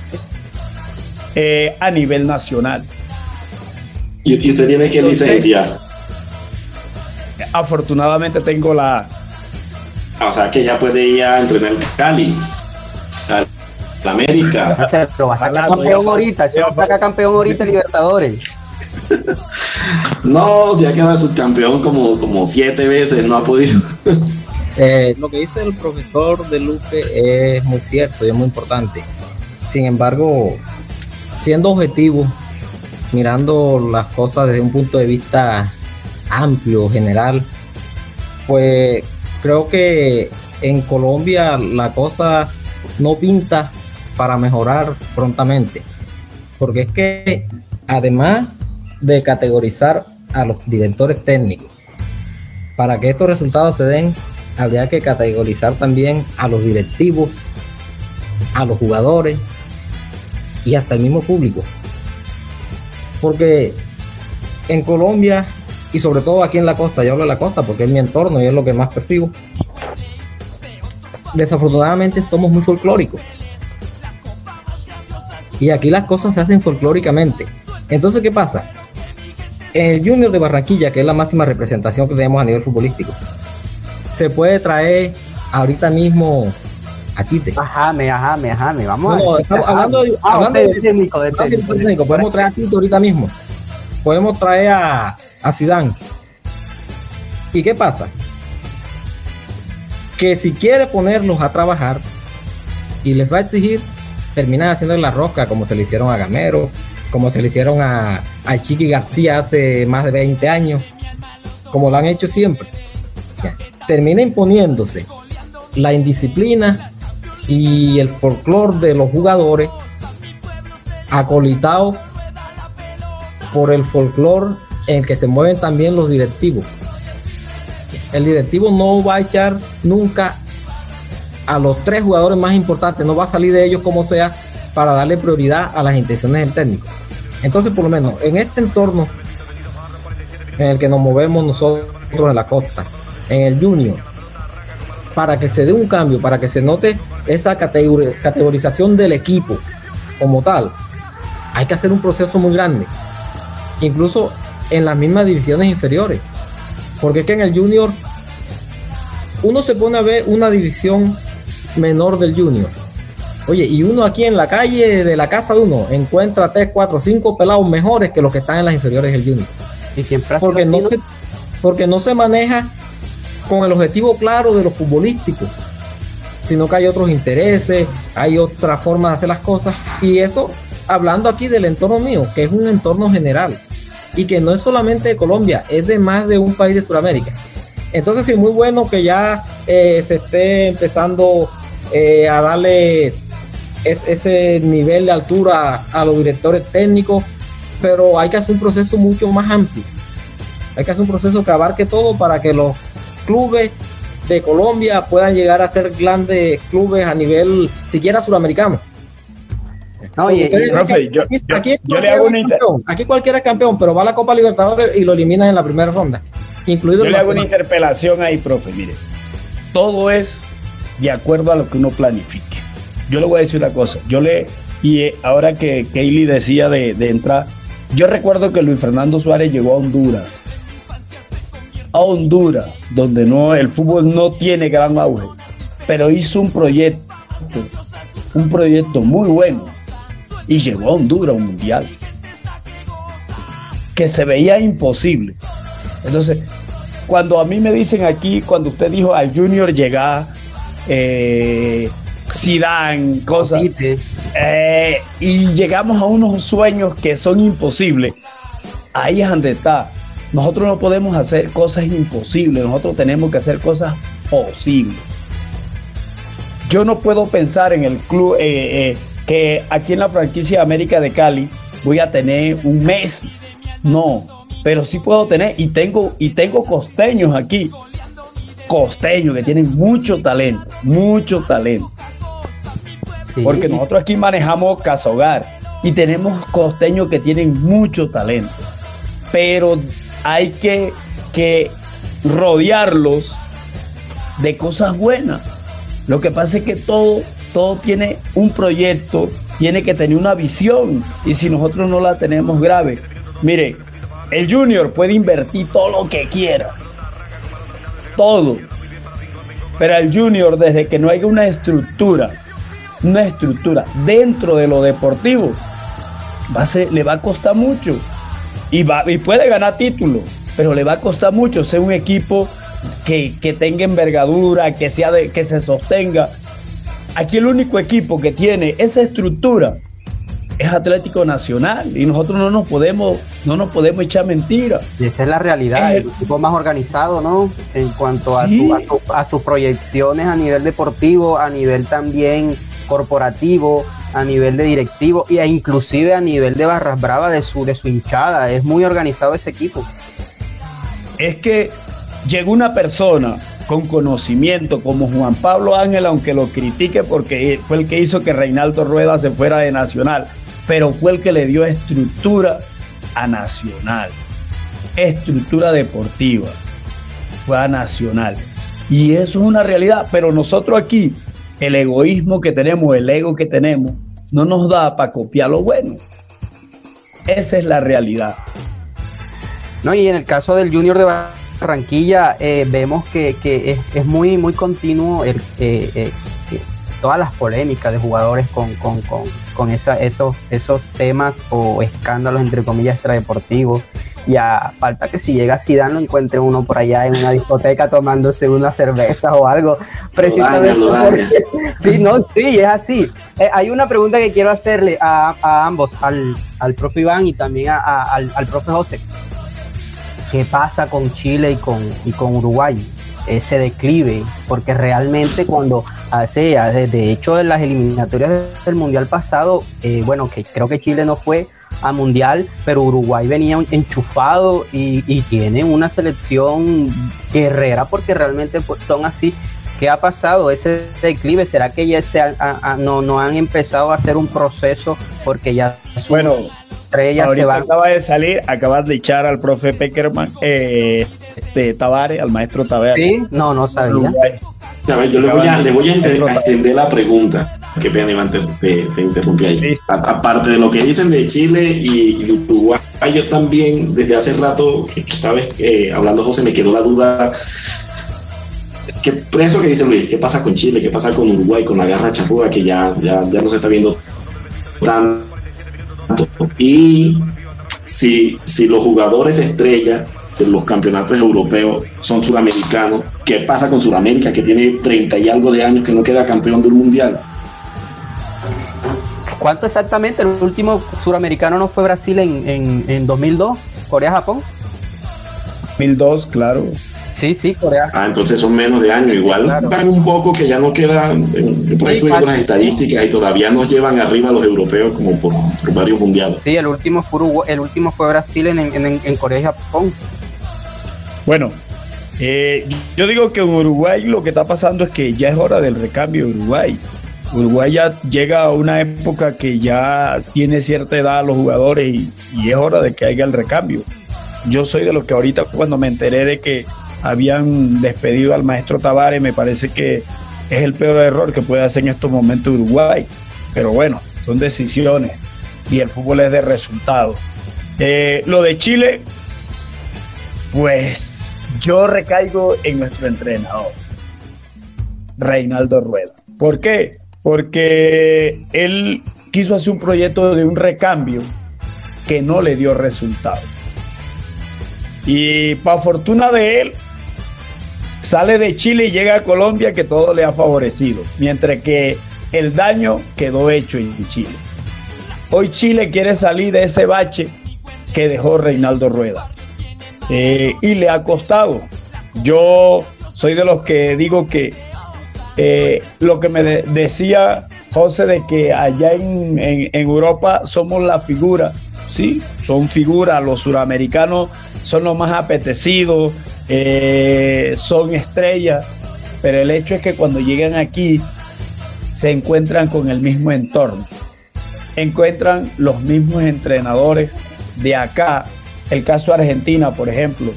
eh, a nivel nacional. ¿Y, usted tiene qué licencia? Afortunadamente tengo la... O sea que ya puede ir a entrenar en Cali. La América. Pero va a sacar campeón ahorita, se va a sacar campeón ahorita Libertadores. <laughs> no, si ha quedado subcampeón como, como siete veces, no ha podido. Eh, lo que dice el profesor de Luque es muy cierto y es muy importante. Sin embargo, siendo objetivo, mirando las cosas desde un punto de vista amplio, general, pues creo que en Colombia la cosa no pinta para mejorar prontamente. Porque es que además de categorizar a los directores técnicos, para que estos resultados se den, habría que categorizar también a los directivos, a los jugadores y hasta el mismo público. Porque en Colombia y sobre todo aquí en la costa, yo hablo de la costa porque es mi entorno y es lo que más percibo, desafortunadamente somos muy folclóricos. Y aquí las cosas se hacen folclóricamente. Entonces, ¿qué pasa? el Junior de Barranquilla, que es la máxima representación que tenemos a nivel futbolístico, se puede traer ahorita mismo a Tite. Ajame, ajame, ajame. Vamos a estamos hablando, de, ah, hablando de, técnico, de técnico. Podemos traer a Tite ahorita mismo. Podemos traer a, a Zidane. ¿Y qué pasa? Que si quiere ponerlos a trabajar y les va a exigir, terminan haciendo la rosca como se le hicieron a Gamero, como se le hicieron a, a Chiqui García hace más de 20 años, como lo han hecho siempre termina imponiéndose la indisciplina y el folclore de los jugadores acolitado por el folclore en que se mueven también los directivos. El directivo no va a echar nunca a los tres jugadores más importantes, no va a salir de ellos como sea para darle prioridad a las intenciones del técnico. Entonces, por lo menos en este entorno en el que nos movemos nosotros en la costa, en el junior para que se dé un cambio, para que se note esa categorización del equipo como tal, hay que hacer un proceso muy grande. Incluso en las mismas divisiones inferiores. Porque es que en el junior uno se pone a ver una división menor del junior. Oye, y uno aquí en la calle de la casa de uno encuentra 3, 4, 5 pelados mejores que los que están en las inferiores del junior. Y siempre porque no, se, porque no se maneja con el objetivo claro de lo futbolístico, sino que hay otros intereses, hay otra forma de hacer las cosas. Y eso, hablando aquí del entorno mío, que es un entorno general, y que no es solamente de Colombia, es de más de un país de Sudamérica. Entonces, sí, muy bueno que ya eh, se esté empezando eh, a darle ese nivel de altura a los directores técnicos, pero hay que hacer un proceso mucho más amplio. Hay que hacer un proceso que abarque todo para que los clubes de Colombia puedan llegar a ser grandes clubes a nivel siquiera sudamericano. aquí, cualquiera es campeón, pero va a la Copa Libertadores y lo eliminan en la primera ronda. Incluido yo le hago una interpelación ahí, profe. Mire, todo es de acuerdo a lo que uno planifique. Yo le voy a decir una cosa. Yo le, y eh, ahora que Kaylee decía de, de entrar, yo recuerdo que Luis Fernando Suárez llegó a Honduras a Honduras, donde no, el fútbol no tiene gran auge, pero hizo un proyecto, un proyecto muy bueno y llegó a Honduras a un mundial que se veía imposible. Entonces, cuando a mí me dicen aquí, cuando usted dijo al Junior llegar, eh, Zidane, cosas, eh, y llegamos a unos sueños que son imposibles, ahí es donde está nosotros no podemos hacer cosas imposibles, nosotros tenemos que hacer cosas posibles. Yo no puedo pensar en el club eh, eh, que aquí en la franquicia América de Cali voy a tener un Messi. No, pero sí puedo tener y tengo y tengo costeños aquí. Costeños que tienen mucho talento, mucho talento. Porque nosotros aquí manejamos casa hogar y tenemos costeños que tienen mucho talento, pero hay que, que rodearlos de cosas buenas. Lo que pasa es que todo, todo tiene un proyecto, tiene que tener una visión y si nosotros no la tenemos grave, mire, el junior puede invertir todo lo que quiera, todo, pero al junior desde que no haya una estructura, una estructura dentro de lo deportivo, va a ser, le va a costar mucho y, va, y puede ganar títulos, pero le va a costar mucho ser un equipo que, que tenga envergadura, que, sea de, que se sostenga. Aquí el único equipo que tiene esa estructura es Atlético Nacional y nosotros no nos podemos no nos podemos echar mentiras. Y esa es la realidad, es el, equipo más organizado, ¿no? En cuanto a, sí. su, a, su, a, sus proyecciones a nivel deportivo, a nivel también corporativo, a nivel de directivo e inclusive a nivel de barras bravas de su, de su hinchada. Es muy organizado ese equipo. Es que llegó una persona con conocimiento como Juan Pablo Ángel, aunque lo critique porque fue el que hizo que Reinaldo Rueda se fuera de Nacional, pero fue el que le dio estructura a Nacional, estructura deportiva, fue a Nacional. Y eso es una realidad, pero nosotros aquí, el egoísmo que tenemos, el ego que tenemos, no nos da para copiar lo bueno. Esa es la realidad. No, y en el caso del Junior de Barranquilla eh, vemos que, que es, muy muy continuo el, eh, eh, todas las polémicas de jugadores con, con, con, con esa, esos, esos temas o escándalos entre comillas extradeportivos y a falta que si llega Zidane lo encuentre uno por allá en una discoteca tomándose una cerveza o algo. Precisamente lo daña, lo daña. sí no sí es así. Eh, hay una pregunta que quiero hacerle a, a ambos al, al profe Iván y también a, a, al, al profe José. Qué pasa con Chile y con, y con Uruguay, ese declive, porque realmente cuando hace, de hecho en las eliminatorias del Mundial pasado, eh, bueno, que creo que Chile no fue a Mundial, pero Uruguay venía enchufado y, y tiene una selección guerrera porque realmente son así. ¿Qué ha pasado ese declive? ¿Será que ya se a, a, no, no han empezado a hacer un proceso porque ya sus, bueno, estrellas se van. Acaba de salir, acabas de echar al profe Peckerman, eh, de Tavares, al maestro Tavares. Sí, no, no sabía. ¿Sabes? Yo le voy, a, le voy a, extender la pregunta. Qué pena, Iván, te, te, te interrumpí ahí. Aparte de lo que dicen de Chile y Uruguay, yo también, desde hace rato que estaba eh, hablando José, me quedó la duda ¿Qué, eso que dice Luis, ¿qué pasa con Chile? ¿Qué pasa con Uruguay? Con la garra charruga que ya, ya, ya no se está viendo tanto. Y si, si los jugadores estrella de los campeonatos europeos son suramericanos, ¿qué pasa con Suramérica que tiene 30 y algo de años que no queda campeón del mundial? ¿Cuánto exactamente? El último suramericano no fue Brasil en, en, en 2002, Corea-Japón. 2002, claro. Sí, sí, Corea. Ah, entonces son menos de año. Igual sí, claro. van un poco que ya no quedan. Por ahí sí, las estadísticas y todavía nos llevan arriba a los europeos como por, por varios mundiales. Sí, el último fue, Uruguay, el último fue Brasil en, en, en Corea y Japón. Bueno, eh, yo digo que en Uruguay lo que está pasando es que ya es hora del recambio de Uruguay. Uruguay ya llega a una época que ya tiene cierta edad los jugadores y, y es hora de que haya el recambio. Yo soy de los que ahorita cuando me enteré de que habían despedido al maestro Tavares, me parece que es el peor error que puede hacer en estos momentos Uruguay. Pero bueno, son decisiones y el fútbol es de resultados. Eh, lo de Chile, pues yo recaigo en nuestro entrenador, Reinaldo Rueda. ¿Por qué? Porque él quiso hacer un proyecto de un recambio que no le dio resultado. Y para fortuna de él, sale de Chile y llega a Colombia que todo le ha favorecido, mientras que el daño quedó hecho en Chile. Hoy Chile quiere salir de ese bache que dejó Reinaldo Rueda eh, y le ha costado. Yo soy de los que digo que eh, lo que me de decía José de que allá en, en, Europa somos la figura, sí, son figuras, los suramericanos son los más apetecidos, eh, son estrellas, pero el hecho es que cuando llegan aquí se encuentran con el mismo entorno, encuentran los mismos entrenadores de acá. El caso Argentina, por ejemplo,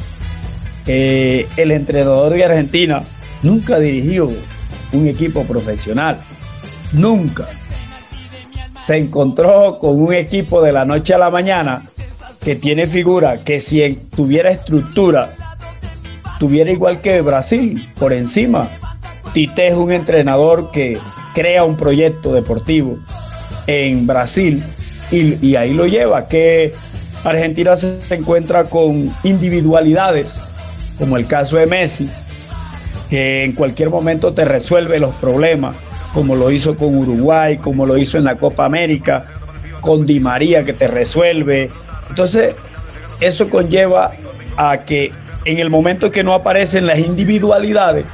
eh, el entrenador de Argentina nunca dirigió un equipo profesional, nunca. Se encontró con un equipo de la noche a la mañana que tiene figura, que si tuviera estructura, tuviera igual que Brasil por encima. Tite es un entrenador que crea un proyecto deportivo en Brasil y, ahí lo lleva, que Argentina se encuentra con individualidades, como el caso de Messi, que en cualquier momento te resuelve los problemas, como lo hizo con Uruguay, como lo hizo en la Copa América, con Di María que te resuelve. Entonces, eso conlleva a que en el momento que no aparecen las individualidades,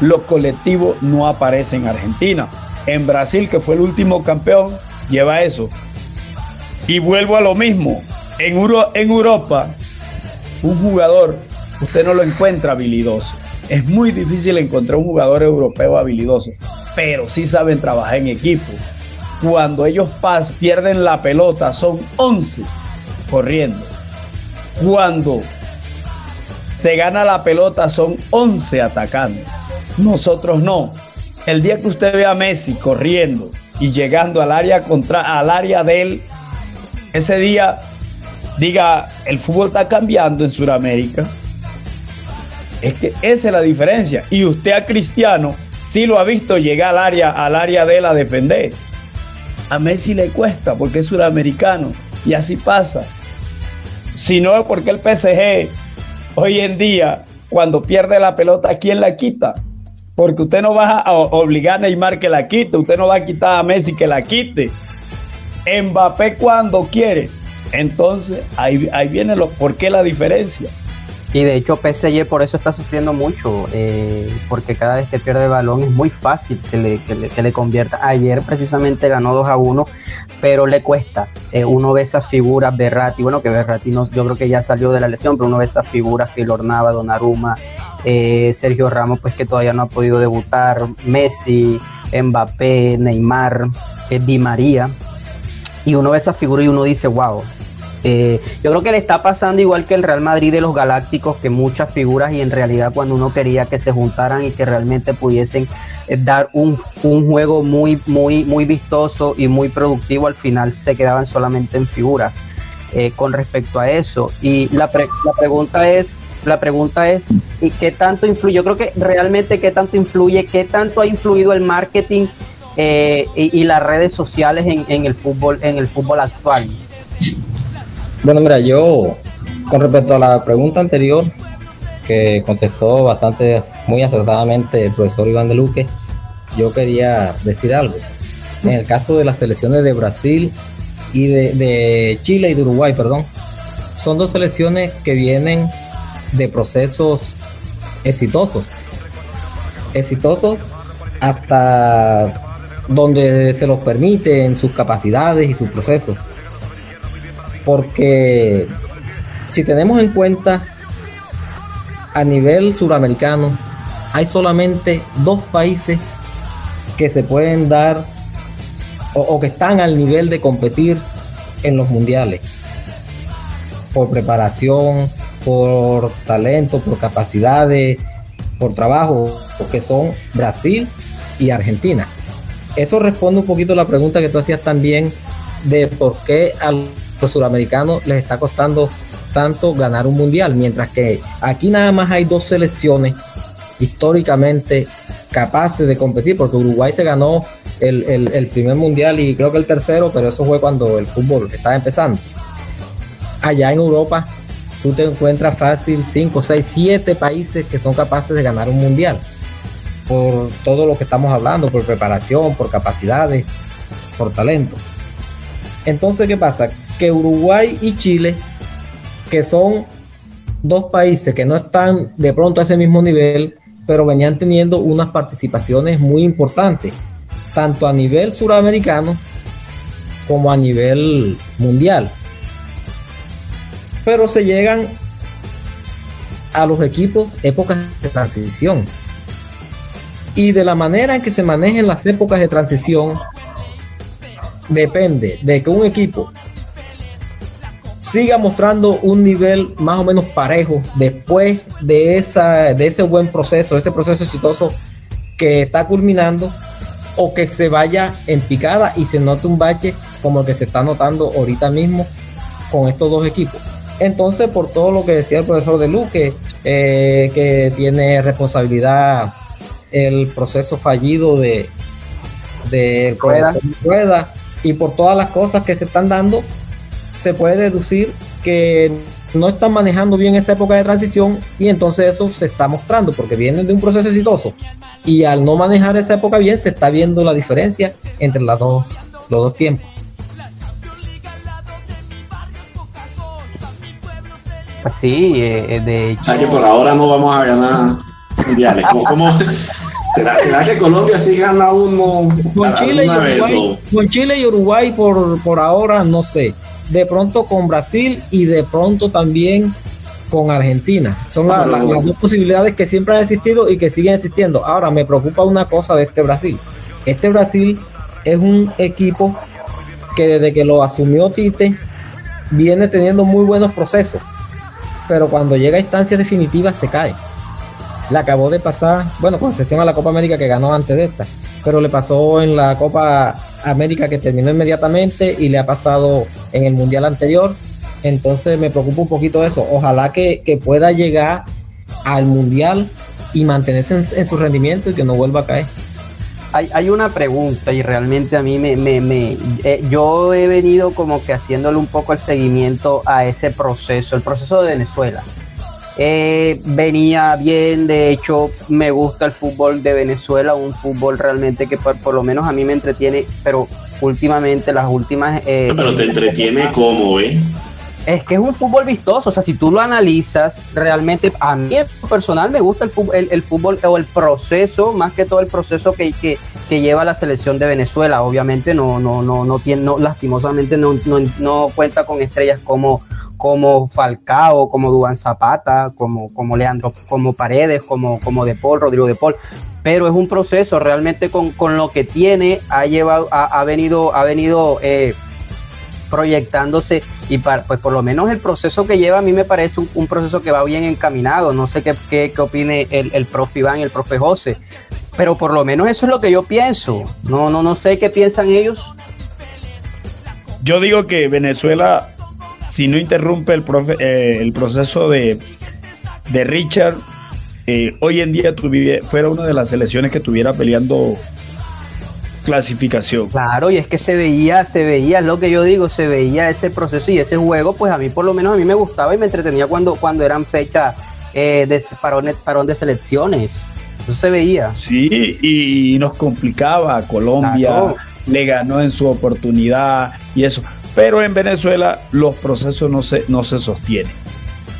los colectivos no aparecen en Argentina. En Brasil, que fue el último campeón, lleva eso. Y vuelvo a lo mismo. En, en Europa, un jugador, usted no lo encuentra habilidoso. Es muy difícil encontrar un jugador europeo habilidoso, pero sí saben trabajar en equipo. Cuando ellos pierden la pelota, son 11 corriendo. Cuando se gana la pelota son 11 atacando. Nosotros no. El día que usted ve a Messi corriendo y llegando al área contra al área de él, ese día diga, el fútbol está cambiando en Sudamérica. Es que esa es la diferencia. Y usted a Cristiano sí lo ha visto llegar al área, al área de él a defender. A Messi le cuesta porque es sudamericano y así pasa. Si no porque el PSG hoy en día, cuando pierde la pelota, ¿quién la quita? Porque usted no va a obligar a Neymar que la quite, usted no va a quitar a Messi que la quite. Mbappé cuando quiere. Entonces, ahí, ahí viene lo, por qué la diferencia. Y de hecho PSG por eso está sufriendo mucho, eh, porque cada vez que pierde balón es muy fácil que le, que le, convierta. Ayer precisamente ganó 2 a 1, pero le cuesta. Eh, uno ve esas figuras, Berratti, bueno que Berratti no, yo creo que ya salió de la lesión, pero uno ve esas figuras, Filornava, Donnarumma, eh, Sergio Ramos, pues que todavía no ha podido debutar, Messi, Mbappé, Neymar, Di María. Y uno ve esas figuras y uno dice, wow, eh, yo creo que le está pasando igual que el Real Madrid de los Galácticos, que muchas figuras y en realidad cuando uno quería que se juntaran y que realmente pudiesen eh, dar un, juego muy, muy, muy vistoso y muy productivo, al final se quedaban solamente en figuras. Eh, con respecto a eso. Y la, la pregunta es, la pregunta es, ¿qué tanto influye? Yo creo que realmente qué tanto influye, qué tanto ha influido el marketing y, las redes sociales en, en, el fútbol, en el fútbol actual. Bueno, mira, yo con respecto a la pregunta anterior, que contestó bastante, muy acertadamente el profesor Iván de Luque, yo quería decir algo. En el caso de las selecciones de Brasil y de, Chile y de Uruguay, perdón, son dos selecciones que vienen de procesos exitosos. Exitosos hasta donde se los permite en sus capacidades y sus procesos porque si tenemos en cuenta a nivel suramericano, hay solamente dos países que se pueden dar o, que están al nivel de competir en los mundiales por preparación, por talento, por capacidades, por trabajo, que son Brasil y Argentina. Eso responde un poquito a la pregunta que tú hacías también de por qué al los suramericanos les está costando tanto ganar un mundial, mientras que aquí nada más hay dos selecciones históricamente capaces de competir, porque Uruguay se ganó el, primer mundial y creo que el tercero, pero eso fue cuando el fútbol estaba empezando. Allá en Europa, tú te encuentras fácil 5, 6, 7 países que son capaces de ganar un mundial, por todo lo que estamos hablando, por preparación, por capacidades, por talento. Entonces, ¿qué pasa? Que Uruguay y Chile, que son dos países que no están de pronto a ese mismo nivel, pero venían teniendo unas participaciones muy importantes, tanto a nivel suramericano como a nivel mundial. Pero se llegan a los equipos épocas de transición. y de la manera en que se manejen las épocas de transición depende de que un equipo siga mostrando un nivel más o menos parejo después de, esa, de ese buen proceso, ese proceso exitoso que está culminando, o que se vaya en picada y se note un bache como el que se está notando ahorita mismo con estos dos equipos. Entonces, por todo lo que decía el profesor de Luque, eh, que tiene responsabilidad el proceso fallido de, de Rueda y por todas las cosas que se están dando, se puede deducir que no están manejando bien esa época de transición y entonces eso se está mostrando porque vienen de un proceso exitoso y al no manejar esa época bien se está viendo la diferencia entre las dos, los dos tiempos. Sí, eh, de hecho. O sea que por ahora no vamos a ganar mundiales. ¿Cómo, <laughs> será, ¿Será, que Colombia sí gana uno? Con Chile, y Uruguay, con Chile y Uruguay por, por ahora no sé de pronto con Brasil y de pronto también con Argentina. Son las dos posibilidades que siempre han existido y que siguen existiendo. Ahora me preocupa una cosa de este Brasil. Este Brasil es un equipo que desde que lo asumió Tite viene teniendo muy buenos procesos, pero cuando llega a instancias definitivas se cae. Le acabó de pasar, bueno, con excepción a la Copa América que ganó antes de esta, pero le pasó en la Copa América que terminó inmediatamente y le ha pasado en el Mundial anterior. Entonces me preocupa un poquito eso. Ojalá que, pueda llegar al Mundial y mantenerse en, su rendimiento y que no vuelva a caer. Hay, hay, una pregunta y realmente a mí me, me, me eh, yo he venido como que haciéndole un poco el seguimiento a ese proceso, el proceso de Venezuela. Eh, venía bien, de hecho me gusta el fútbol de Venezuela, un fútbol realmente que por, lo menos a mí me entretiene, pero últimamente las últimas... Eh, pero te entretiene como, ¿eh? Es que es un fútbol vistoso, o sea, si tú lo analizas, realmente a mí personal me gusta el fútbol, el, fútbol o el proceso, más que todo el proceso que, que, lleva la selección de Venezuela. Obviamente no, no, no, no tiene, lastimosamente no, no, no cuenta con estrellas como, como Falcao, como Duan Zapata, como, como Leandro, como Paredes, como, como De Paul, Rodrigo De Paul. Pero es un proceso realmente con, lo que tiene, ha llevado, ha, venido, ha venido eh, proyectándose y pues por lo menos el proceso que lleva a mí me parece un, proceso que va bien encaminado. No sé qué, qué, opine el, el profe Iván y el profe José, pero por lo menos eso es lo que yo pienso. No, no, no sé qué piensan ellos. Yo digo que Venezuela si no interrumpe el, eh, el proceso de, de Richard, eh, hoy en día fuera una de las selecciones que estuviera peleando clasificación. Claro, y es que se veía, se veía, es lo que yo digo, se veía ese proceso y ese juego, pues a mí por lo menos a mí me gustaba y me entretenía cuando, cuando eran fechas eh, de parón, parón de selecciones. Eso se veía. Sí, y nos complicaba. Colombia le ganó en su oportunidad y eso. Pero en Venezuela los procesos no se, no se sostienen.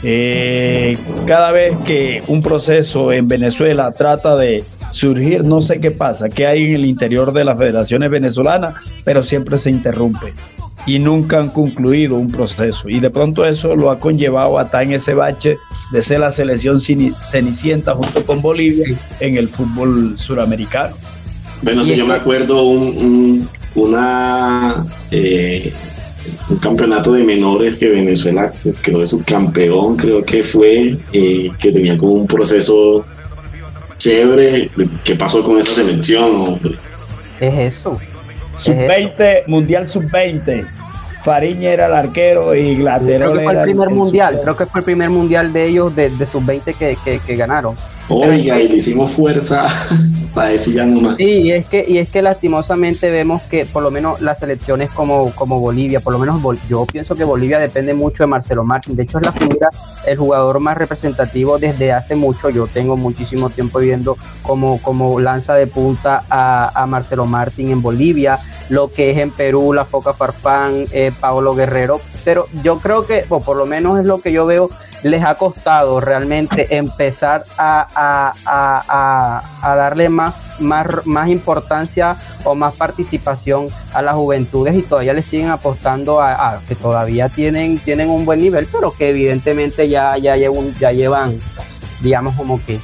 Eh, cada vez que un proceso en Venezuela trata de surgir, no sé qué pasa, qué hay en el interior de las federaciones venezolanas, pero siempre se interrumpe y nunca han concluido un proceso. Y de pronto eso lo ha conllevado hasta en ese bache de ser la selección cenicienta junto con Bolivia en el fútbol suramericano. Bueno, si yo me acuerdo un, una eh, un campeonato de menores que Venezuela quedó de subcampeón, creo que fue, eh, que tenía como un proceso chévere. ¿Qué pasó con esa selección? Es eso. Sub-20, Mundial Sub-20. Fariña era el arquero y Glatero Creo que fue el primer mundial, creo que fue el primer mundial de ellos de, Sub-20 que, que ganaron. Oiga, y le hicimos fuerza <laughs> hasta ese ya nomás. Sí, y es que, y es que lastimosamente vemos que por lo menos las selecciones como, como Bolivia, por lo menos yo pienso que Bolivia depende mucho de Marcelo Martín. De hecho, es la figura, el jugador más representativo desde hace mucho. Yo tengo muchísimo tiempo viendo como, como lanza de punta a, Marcelo Martín en Bolivia, lo que es en Perú, la Foca Farfán, eh, Paolo Guerrero. Pero yo creo que, por lo menos es lo que yo veo, les ha costado realmente empezar a a, darle más, más, más importancia o más participación a las juventudes y todavía le siguen apostando a, que todavía tienen, tienen un buen nivel, pero que evidentemente ya, ya, llevan, ya llevan, digamos como que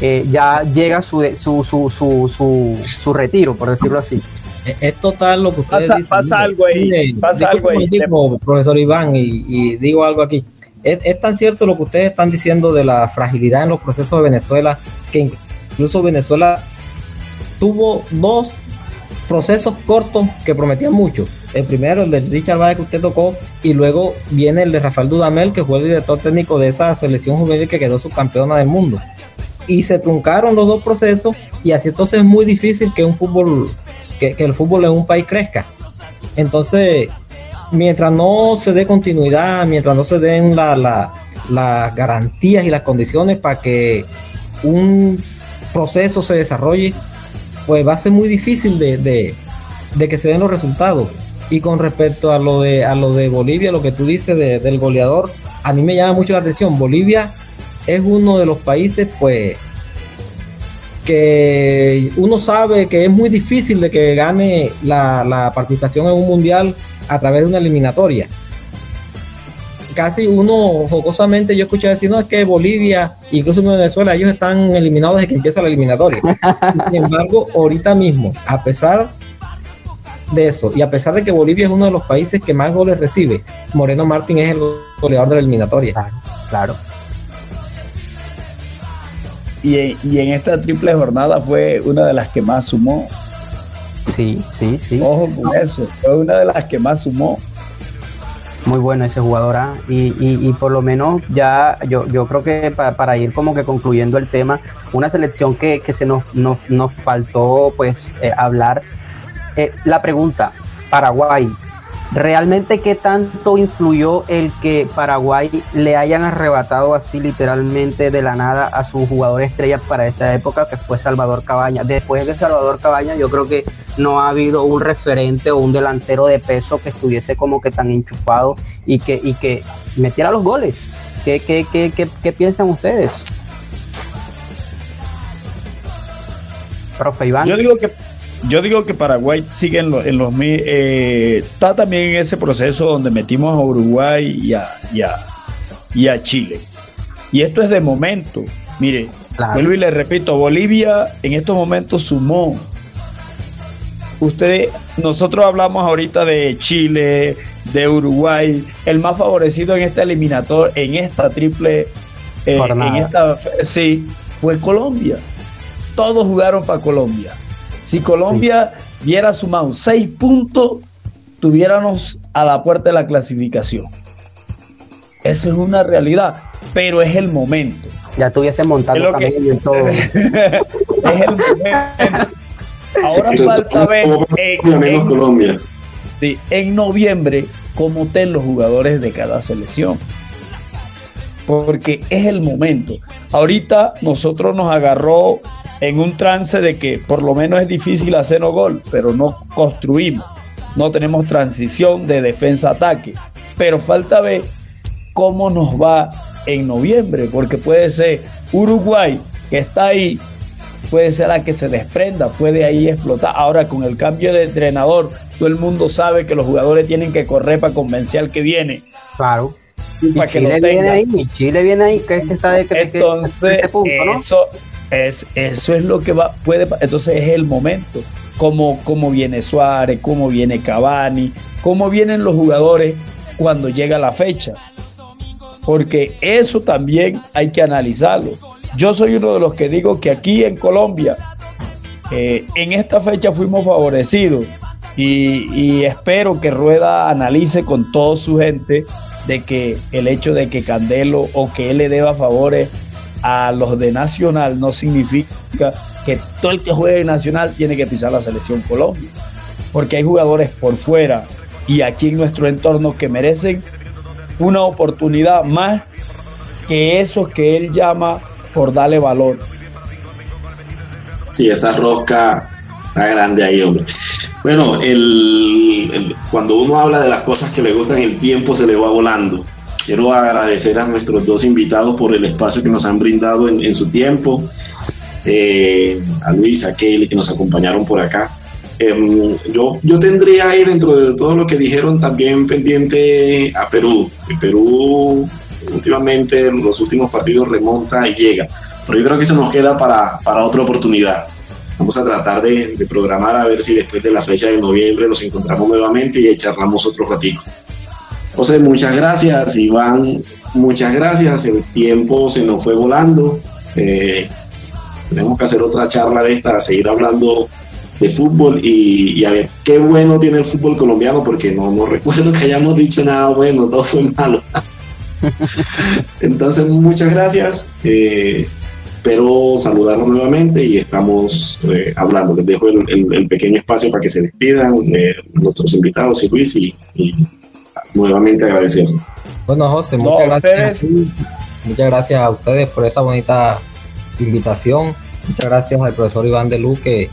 eh, ya llega su, su, su, su, su, retiro, por decirlo así. Es total lo que ustedes pasa, dicen. Pasa algo ahí, pasa algo ahí. profesor Iván, y, digo algo aquí. Es, tan cierto lo que ustedes están diciendo de la fragilidad en los procesos de Venezuela, que incluso Venezuela tuvo dos procesos cortos que prometían mucho. El primero, el de Richard Valle que usted tocó, y luego viene el de Rafael Dudamel, que fue el director técnico de esa selección juvenil que quedó subcampeona del mundo. Y se truncaron los dos procesos, y así entonces es muy difícil que un fútbol, que, el fútbol en un país crezca. Entonces, mientras no se dé continuidad, mientras no se den las garantías y las condiciones para que un proceso se desarrolle, pues va a ser muy difícil de, que se den los resultados. Y con respecto a lo de, a lo de Bolivia, lo que tú dices del goleador, a mí me llama mucho la atención. Bolivia es uno de los países, pues, que uno sabe que es muy difícil de que gane la, la participación en un mundial a través de una eliminatoria casi uno jocosamente yo escuché decir, no, es que Bolivia, incluso en Venezuela, ellos están eliminados desde que empieza la eliminatoria. <laughs> Sin embargo, ahorita mismo, a pesar de eso, y a pesar de que Bolivia es uno de los países que más goles recibe, Moreno Martín es el goleador de la eliminatoria. Claro. Y, y en esta triple jornada fue una de las que más sumó. Sí, sí, sí. Ojo con eso, fue una de las que más sumó muy bueno ese jugador ¿ah? y, y, por lo menos ya yo, yo creo que para, ir como que concluyendo el tema una selección que, que se nos, nos, nos, faltó pues eh, hablar eh, la pregunta Paraguay ¿Realmente qué tanto influyó el que Paraguay le hayan arrebatado así literalmente de la nada a su jugador estrella para esa época, que fue Salvador Cabaña? Después de Salvador Cabaña, yo creo que no ha habido un referente o un delantero de peso que estuviese como que tan enchufado y que, y que metiera los goles. ¿Qué, qué, qué, qué, qué piensan ustedes? Profe Iván. Yo digo que yo digo que Paraguay sigue en, los... Eh, está también en ese proceso donde metimos a Uruguay y a, y a, Chile. Y esto es de momento. Mire, vuelvo y le repito, Bolivia en estos momentos sumó. Ustedes, nosotros hablamos ahorita de Chile, de Uruguay, el más favorecido en este eliminador, en esta triple, eh, en esta, sí, fue Colombia. Todos jugaron para Colombia. Si Colombia hubiera sumado seis puntos, tuviéramos a la puerta de la clasificación. Esa es una realidad, pero es el momento. Ya tuviese montado también todo. <laughs> es el momento. Ahora falta ver en, Colombia. en noviembre cómo estén los jugadores de cada selección. Porque es el momento. Ahorita nosotros nos agarró en un trance de que por lo menos es difícil hacer un gol, pero no construimos. No tenemos transición de defensa-ataque. Pero falta ver cómo nos va en noviembre, porque puede ser Uruguay, que está ahí, puede ser la que se desprenda, puede ahí explotar. Ahora con el cambio de entrenador, todo el mundo sabe que los jugadores tienen que correr para convencer al que viene. Claro. para que Chile viene ahí, Chile viene ahí, que está de, Entonces, ese punto, ¿no? Es, eso es lo que va, puede, entonces es el momento, como, como viene Suárez, cómo viene Cavani, cómo vienen los jugadores cuando llega la fecha. Porque eso también hay que analizarlo. Yo soy uno de los que digo que aquí en Colombia, eh, en esta fecha fuimos favorecidos y, y, espero que Rueda analice con toda su gente de que el hecho de que Candelo o que él le deba favores a los de Nacional no significa que todo el que juegue Nacional tiene que pisar la selección Colombia. Porque hay jugadores por fuera y aquí en nuestro entorno que merecen una oportunidad más que esos que él llama por darle valor. Sí, esa rosca está grande ahí, hombre. Bueno, el, cuando uno habla de las cosas que le gustan, el tiempo se le va volando. Quiero agradecer a nuestros dos invitados por el espacio que nos han brindado en, su tiempo, eh, a Luis, a Kelly, que nos acompañaron por acá. Em, yo, yo tendría ahí dentro de todo lo que dijeron también pendiente a Perú. El Perú últimamente los últimos partidos remonta y llega. Pero yo creo que eso nos queda para, para otra oportunidad. Vamos a tratar de, de, programar a ver si después de la fecha de noviembre nos encontramos nuevamente y charlamos otro ratico. José, muchas gracias. Iván, muchas gracias. El tiempo se nos fue volando. Eh, tenemos que hacer otra charla de esta, seguir hablando de fútbol y, a ver qué bueno tiene el fútbol colombiano, porque no, no recuerdo que hayamos dicho nada bueno, todo fue malo. <laughs> Entonces, muchas gracias. Eh, espero saludarlos nuevamente y estamos eh, hablando. Les dejo el, pequeño espacio para que se despidan eh, nuestros invitados y Luis y nuevamente agradecerles. Bueno, José, muchas gracias. Muchas gracias a ustedes por esta bonita invitación. Muchas gracias al profesor Iván de Luque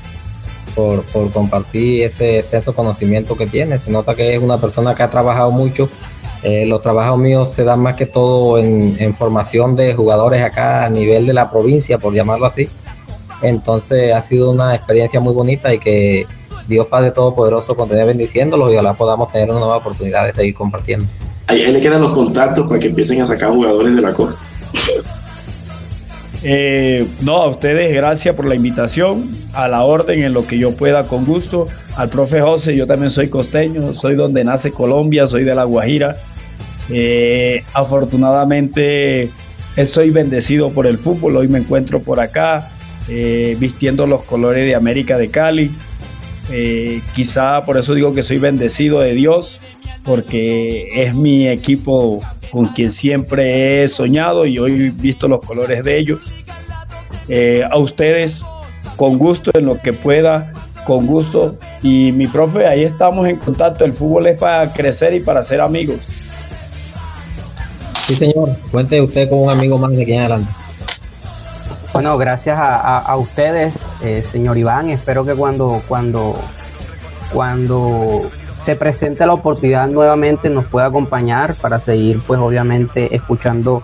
por, por, compartir ese extenso conocimiento que tiene. Se nota que es una persona que ha trabajado mucho. Eh, los trabajos míos se dan más que todo en, en, formación de jugadores acá a nivel de la provincia, por llamarlo así. Entonces ha sido una experiencia muy bonita y que Dios Padre Todopoderoso continúe bendiciéndolos y ojalá podamos tener una nueva oportunidad de seguir compartiendo. Ahí, ahí le quedan los contactos para que empiecen a sacar jugadores de la costa. Eh, no, a ustedes gracias por la invitación, a la orden en lo que yo pueda con gusto. Al profe José, yo también soy costeño, soy donde nace Colombia, soy de La Guajira. Eh, afortunadamente soy bendecido por el fútbol, hoy me encuentro por acá eh, vistiendo los colores de América de Cali. Eh, quizá por eso digo que soy bendecido de Dios, porque es mi equipo con quien siempre he soñado y hoy he visto los colores de ellos. Eh, a ustedes, con gusto, en lo que pueda, con gusto. Y mi profe, ahí estamos en contacto. El fútbol es para crecer y para ser amigos. Sí, señor. Cuente usted con un amigo más de aquí en adelante. Bueno, gracias a, ustedes, eh, señor Iván. Espero que cuando, cuando, cuando se presente la oportunidad nuevamente nos pueda acompañar para seguir, pues obviamente, escuchando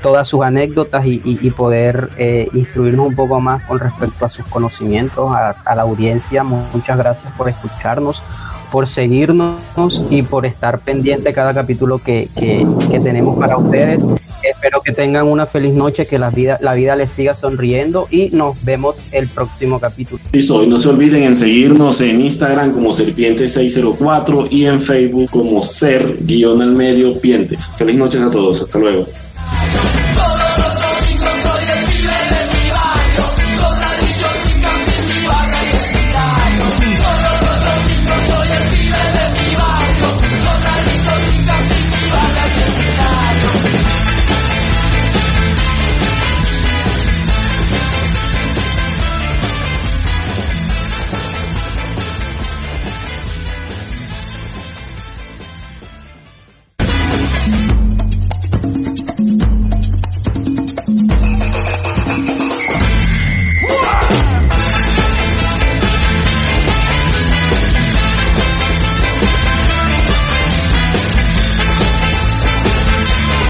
todas sus anécdotas y, poder eh, instruirnos un poco más con respecto a sus conocimientos, a, la audiencia. Muchas gracias por escucharnos por seguirnos y por estar pendiente cada capítulo que, que, tenemos para ustedes. Espero que tengan una feliz noche, que la vida, la vida les siga sonriendo y nos vemos el próximo capítulo. Listo, y no se olviden en seguirnos en Instagram como Serpiente604 y en Facebook como Ser-al medio Pientes. Feliz noches a todos, hasta luego.